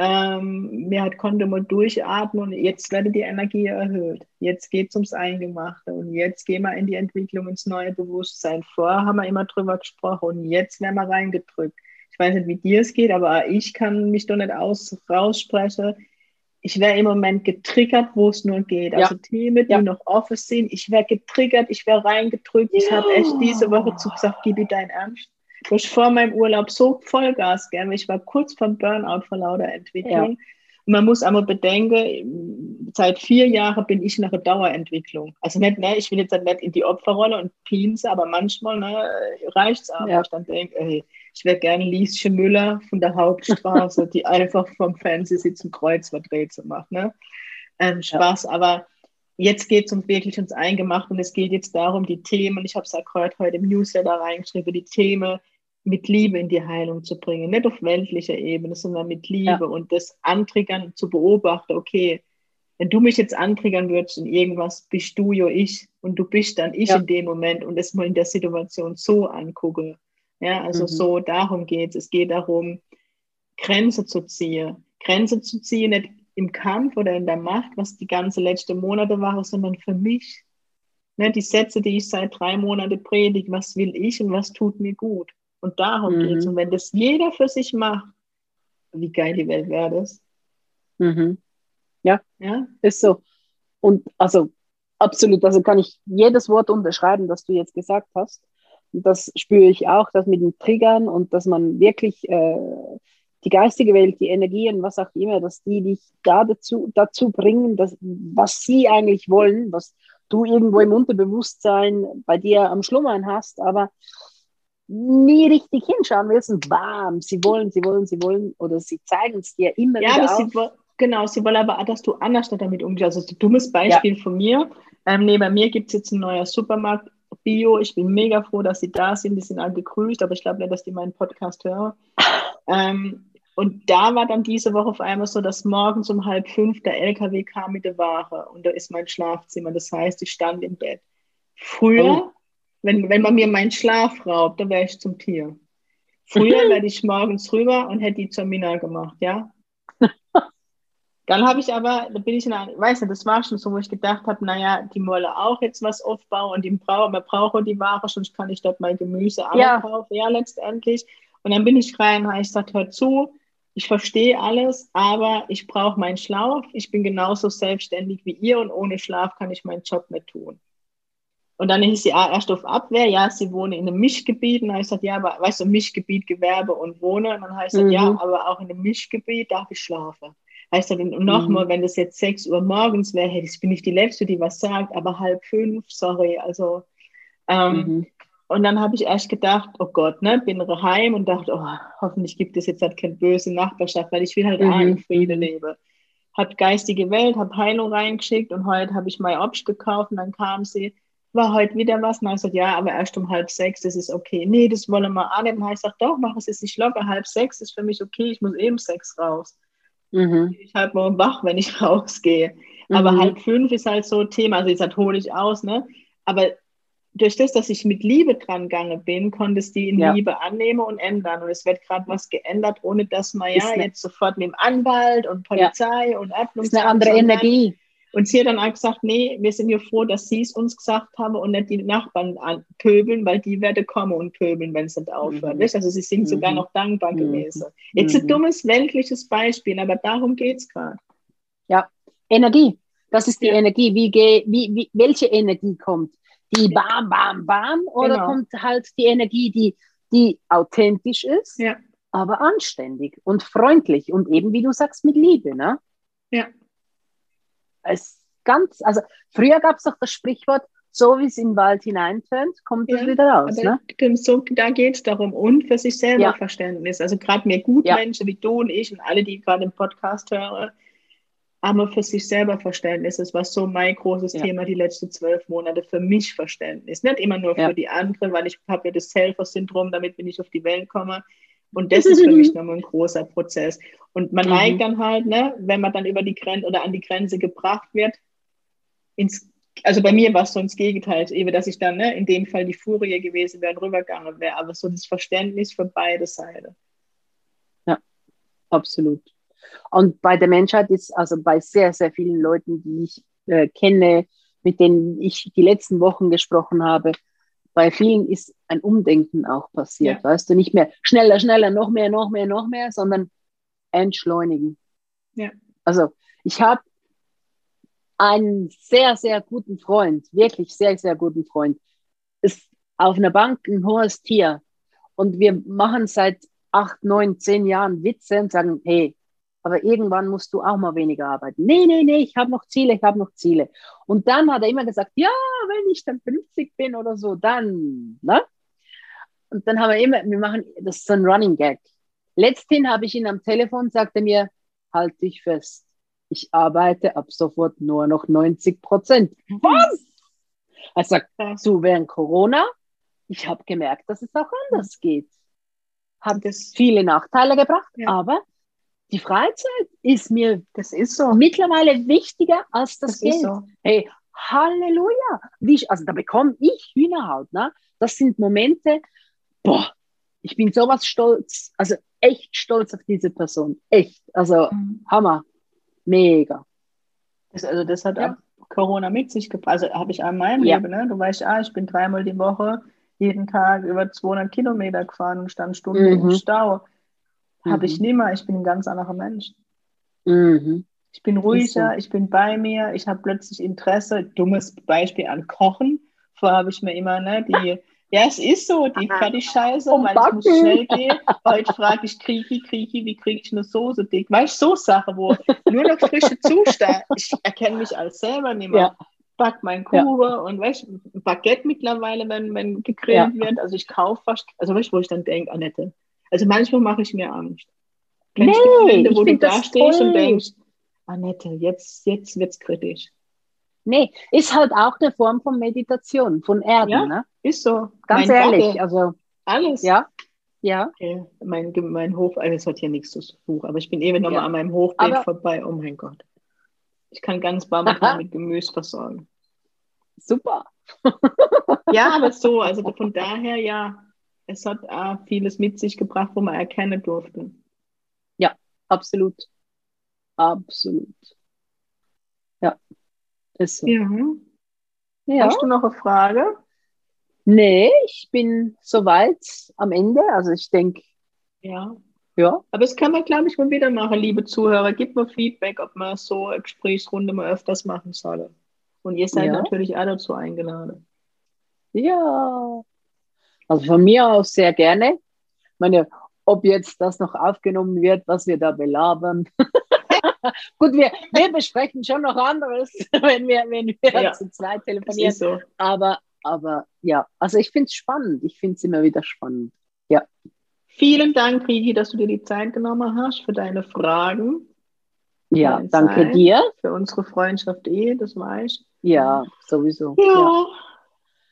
Ähm, mir hat konnte mal durchatmen und jetzt werde die Energie erhöht. Jetzt geht es ums Eingemachte und jetzt gehen wir in die Entwicklung, ins neue Bewusstsein. Vorher haben wir immer drüber gesprochen und jetzt werden wir reingedrückt. Ich weiß nicht, wie dir es geht, aber ich kann mich doch nicht aus, raussprechen. Ich wäre im Moment getriggert, wo es nur geht. Also ja. Themen, die ja. noch offen sind. Ich wäre getriggert, ich wäre reingedrückt. Ja. Ich habe echt diese Woche zu gesagt, gib dir dein Ernst wo ich vor meinem Urlaub so Vollgas gerne, ich war kurz vom Burnout vor lauter Entwicklung. Ja. Und man muss aber bedenken, seit vier Jahren bin ich nach der Dauerentwicklung. Also nicht, ne, ich will jetzt nicht in die Opferrolle und pinse, aber manchmal ne, reicht es aber. Ja. Ich dann denke, ey, ich wäre gerne Lieschen Müller von der Hauptstraße, [laughs] die einfach vom Fernsehsitzen Kreuzworträtsel macht. Ne? Ähm, Spaß, ja. aber jetzt geht es uns wirklich ins Eingemacht und es geht jetzt darum, die Themen, ich habe es ja gerade heute im Newsletter reingeschrieben, die Themen mit Liebe in die Heilung zu bringen. Nicht auf weltlicher Ebene, sondern mit Liebe ja. und das Antriggern zu beobachten, okay, wenn du mich jetzt antriggern würdest in irgendwas, bist du ja ich und du bist dann ich ja. in dem Moment und das mal in der Situation so angucke. Ja, also mhm. so darum geht es. Es geht darum, Grenze zu ziehen. Grenze zu ziehen, nicht im Kampf oder in der Macht, was die ganze letzte Monate war, sondern für mich. Ne, die Sätze, die ich seit drei Monaten predige, was will ich und was tut mir gut. Und darum mhm. geht es. Und wenn das jeder für sich macht, wie geil die Welt wäre das. Mhm. Ja, ja, ist so. Und also absolut, also kann ich jedes Wort unterschreiben, das du jetzt gesagt hast. Und das spüre ich auch, das mit den Triggern und dass man wirklich äh, die geistige Welt, die Energien, was auch immer, dass die dich da dazu, dazu bringen, dass, was sie eigentlich wollen, was du irgendwo im Unterbewusstsein bei dir am Schlummern hast, aber nie richtig hinschauen willst und bam, sie wollen, sie wollen, sie wollen oder sie zeigen es dir immer ja, wieder auf. Sie, genau, sie wollen aber auch, dass du anders damit umgehst. Also ein dummes Beispiel ja. von mir. Ähm, neben mir gibt es jetzt ein neuer Supermarkt, Bio. Ich bin mega froh, dass sie da sind. Die sind alle gegrüßt, aber ich glaube nicht, dass die meinen Podcast hören. [laughs] Ähm, und da war dann diese Woche auf einmal so, dass morgens um halb fünf der LKW kam mit der Ware und da ist mein Schlafzimmer. Das heißt, ich stand im Bett. Früher, oh. Wenn, wenn man mir meinen Schlaf raubt, dann wäre ich zum Tier. Früher werde ich morgens rüber und hätte die zur Mina gemacht, ja. [laughs] Dann habe ich aber, da bin ich in einer, weiß nicht, das war schon so, wo ich gedacht habe, naja, die Molle auch jetzt was aufbauen und die brauchen, man braucht die Ware, sonst kann ich dort mein Gemüse ja. kaufen, ja, letztendlich. Und dann bin ich rein, habe ich gesagt, hör zu, ich verstehe alles, aber ich brauche meinen Schlaf. Ich bin genauso selbstständig wie ihr und ohne Schlaf kann ich meinen Job nicht tun. Und dann ist sie erst auf Abwehr, ja, sie wohnen in einem Mischgebiet. Und dann habe ich gesagt, ja, aber weißt du, Mischgebiet, Gewerbe und Wohnen. Und dann heißt es, mhm. ja, aber auch in einem Mischgebiet darf ich schlafen. Heißt dann nochmal, mhm. wenn das jetzt 6 Uhr morgens wäre, hey, ich bin nicht die Letzte, die was sagt, aber halb fünf, sorry. Also ähm, mhm. Und dann habe ich erst gedacht, oh Gott, ne, bin heim und dachte, oh, hoffentlich gibt es jetzt halt keine böse Nachbarschaft, weil ich will halt mhm. auch in Frieden leben. Hab geistige Welt, hab Heilung reingeschickt und heute habe ich mein Obst gekauft und dann kam sie, war heute wieder was? Und dann habe ich gesagt, ja, aber erst um halb sechs, das ist okay. Nee, das wollen wir alle. Und dann habe ich gesagt, doch, mach es jetzt nicht locker. Halb sechs ist für mich okay, ich muss eben sechs raus. Mhm. Ich halt morgen wach, wenn ich [laughs] rausgehe. Aber mhm. halb fünf ist halt so Thema, also jetzt halt hole ich aus, ne? Aber durch das, dass ich mit Liebe dran gegangen bin, konnte es die in ja. Liebe annehmen und ändern. Und es wird gerade was geändert, ohne dass man ja eine, jetzt sofort mit dem Anwalt und Polizei ja. und. Das ist eine andere Energie. Und sie hat dann auch gesagt, nee, wir sind ja froh, dass sie es uns gesagt haben und nicht die Nachbarn pöbeln, weil die werden kommen und pöbeln, wenn es nicht aufhört. Mhm. Also sie sind mhm. sogar noch dankbar mhm. gewesen. Jetzt ein mhm. dummes weltliches Beispiel, aber darum geht es gerade. Ja, Energie. Das ist die ja. Energie. Wie, wie, wie, welche Energie kommt? Die bam, bam, bam? Oder genau. kommt halt die Energie, die, die authentisch ist, ja. aber anständig und freundlich und eben, wie du sagst, mit Liebe, ne? Ja es ganz, also früher gab es doch das Sprichwort, so wie es in den Wald hineintönt, kommt es wieder raus. Ne? So, da geht es darum, und für sich selber ja. Verständnis. Also gerade mir Gutmenschen ja. wie du und ich und alle, die gerade im Podcast hören, aber für sich selber Verständnis. Das war so mein großes ja. Thema die letzten zwölf Monate, für mich Verständnis. Nicht immer nur für die anderen, weil ich habe ja das Helfer-Syndrom, damit bin ich auf die Welt komme. Und das ist für mich [laughs] nochmal ein großer Prozess. Und man mhm. neigt dann halt, ne, wenn man dann über die Grenze oder an die Grenze gebracht wird, ins, also bei mir war es so ins Gegenteil, eben, dass ich dann ne, in dem Fall die Furie gewesen wäre und rübergegangen wäre, aber so das Verständnis für beide Seiten. Ja, absolut. Und bei der Menschheit ist, also bei sehr, sehr vielen Leuten, die ich äh, kenne, mit denen ich die letzten Wochen gesprochen habe, bei vielen ist ein Umdenken auch passiert, ja. weißt du, nicht mehr schneller, schneller, noch mehr, noch mehr, noch mehr, sondern entschleunigen. Ja. Also ich habe einen sehr, sehr guten Freund, wirklich sehr, sehr guten Freund, ist auf einer Bank ein hohes Tier und wir machen seit acht, neun, zehn Jahren Witze und sagen, hey, aber irgendwann musst du auch mal weniger arbeiten. Nee, nee, nee, ich habe noch Ziele, ich habe noch Ziele. Und dann hat er immer gesagt, ja, wenn ich dann 50 bin oder so, dann, ne? Und dann haben wir immer, wir machen, das ist so ein Running Gag. Letzthin habe ich ihn am Telefon, sagte mir, halt dich fest, ich arbeite ab sofort nur noch 90 Prozent. Was? Er sagt, so während Corona, ich habe gemerkt, dass es auch anders geht. Hat es viele Nachteile gebracht, ja. aber die Freizeit ist mir, das ist so, mittlerweile wichtiger als das, das Geld. So. Hey, Halleluja! Wie, also da bekomme ich Hühnerhaut. Ne? Das sind Momente, boah, ich bin sowas stolz, also echt stolz auf diese Person. Echt. Also mhm. Hammer. Mega. Das, also das hat ja. auch Corona mit sich gebracht. Also habe ich an meinem ja. Leben, ne? Du weißt, ah, ich bin dreimal die Woche jeden Tag über 200 Kilometer gefahren und stand Stunden mhm. im Stau. Mhm. Habe ich nimmer. Ich bin ein ganz anderer Mensch. Mhm. Ich bin ruhiger, ich bin bei mir, ich habe plötzlich Interesse. Dummes Beispiel an Kochen. Vorher habe ich mir immer ne, die, ja, es ist so, die Fertigscheiße, weil ich muss schnell gehen. Heute frage ich Kriechi, Kriechi, wie kriege ich eine Soße dick? Weißt du, so Sache, wo nur noch frische Zustand. Ich erkenne mich als selber nicht mehr. Ja. Back mein Kuchen ja. und weißt Baguette mittlerweile, wenn, wenn gegrillt ja. wird. Also ich kaufe fast, also weißt du, wo ich dann denke, Annette, also manchmal mache ich mir Angst. Kennst nee, Momente, wo du da stehst und denkst, Annette, jetzt, jetzt wird es kritisch. Nee, ist halt auch eine Form von Meditation, von Erden. Ja, ne? ist so. Ganz mein ehrlich, Bade. also. Alles. Ja, ja. Okay. Mein, mein Hof, also es hat hier nichts zu suchen, aber ich bin eben nochmal ja. an meinem Hochbeet aber, vorbei. Oh mein Gott. Ich kann ganz Baumarkt [laughs] mit Gemüse versorgen. Super. ja, [laughs] aber so, also von daher ja, es hat auch vieles mit sich gebracht, wo man erkennen durfte. Ja, absolut. Absolut. Ja, ist so. Ja. ja. Hast du noch eine Frage? Nee, ich bin soweit am Ende. Also ich denke, ja. Ja. Aber das kann man, glaube ich, mal wieder machen, liebe Zuhörer. Gib mir Feedback, ob man so eine Gesprächsrunde mal öfters machen soll. Und ihr seid ja. natürlich auch dazu eingeladen. Ja. Also von mir aus sehr gerne. Ich meine, ob jetzt das noch aufgenommen wird, was wir da belabern. [laughs] Gut, wir, wir besprechen schon noch anderes, [laughs] wenn wir, wenn wir ja, zu zweit telefonieren. So. Aber, aber ja, also ich finde es spannend. Ich finde es immer wieder spannend. Ja. Vielen Dank, Rigi, dass du dir die Zeit genommen hast für deine Fragen. Ja, danke Zeit, dir. Für unsere Freundschaft eh, das weiß ich. Ja, sowieso. ja. ja.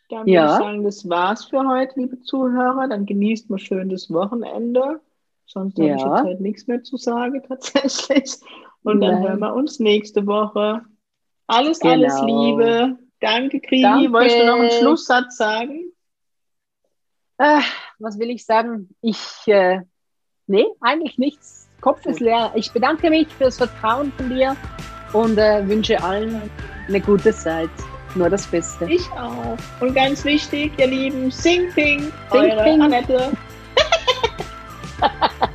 Dann ja. würde ich sagen, das war's für heute, liebe Zuhörer. Dann genießt mal schön das Wochenende. Sonst ja. habe ich jetzt halt nichts mehr zu sagen, [laughs] tatsächlich. Und dann Nein. hören wir uns nächste Woche. Alles, genau. alles Liebe. Danke. Danke. Wolltest du noch einen Schlusssatz sagen? Äh, was will ich sagen? Ich, äh, nee, eigentlich nichts. Kopf ist leer. Ich bedanke mich für das Vertrauen von dir und äh, wünsche allen eine gute Zeit nur das Beste. Ich auch. Und ganz wichtig, ihr Lieben, Sing Ping, Sing eure Ping. Annette. [laughs]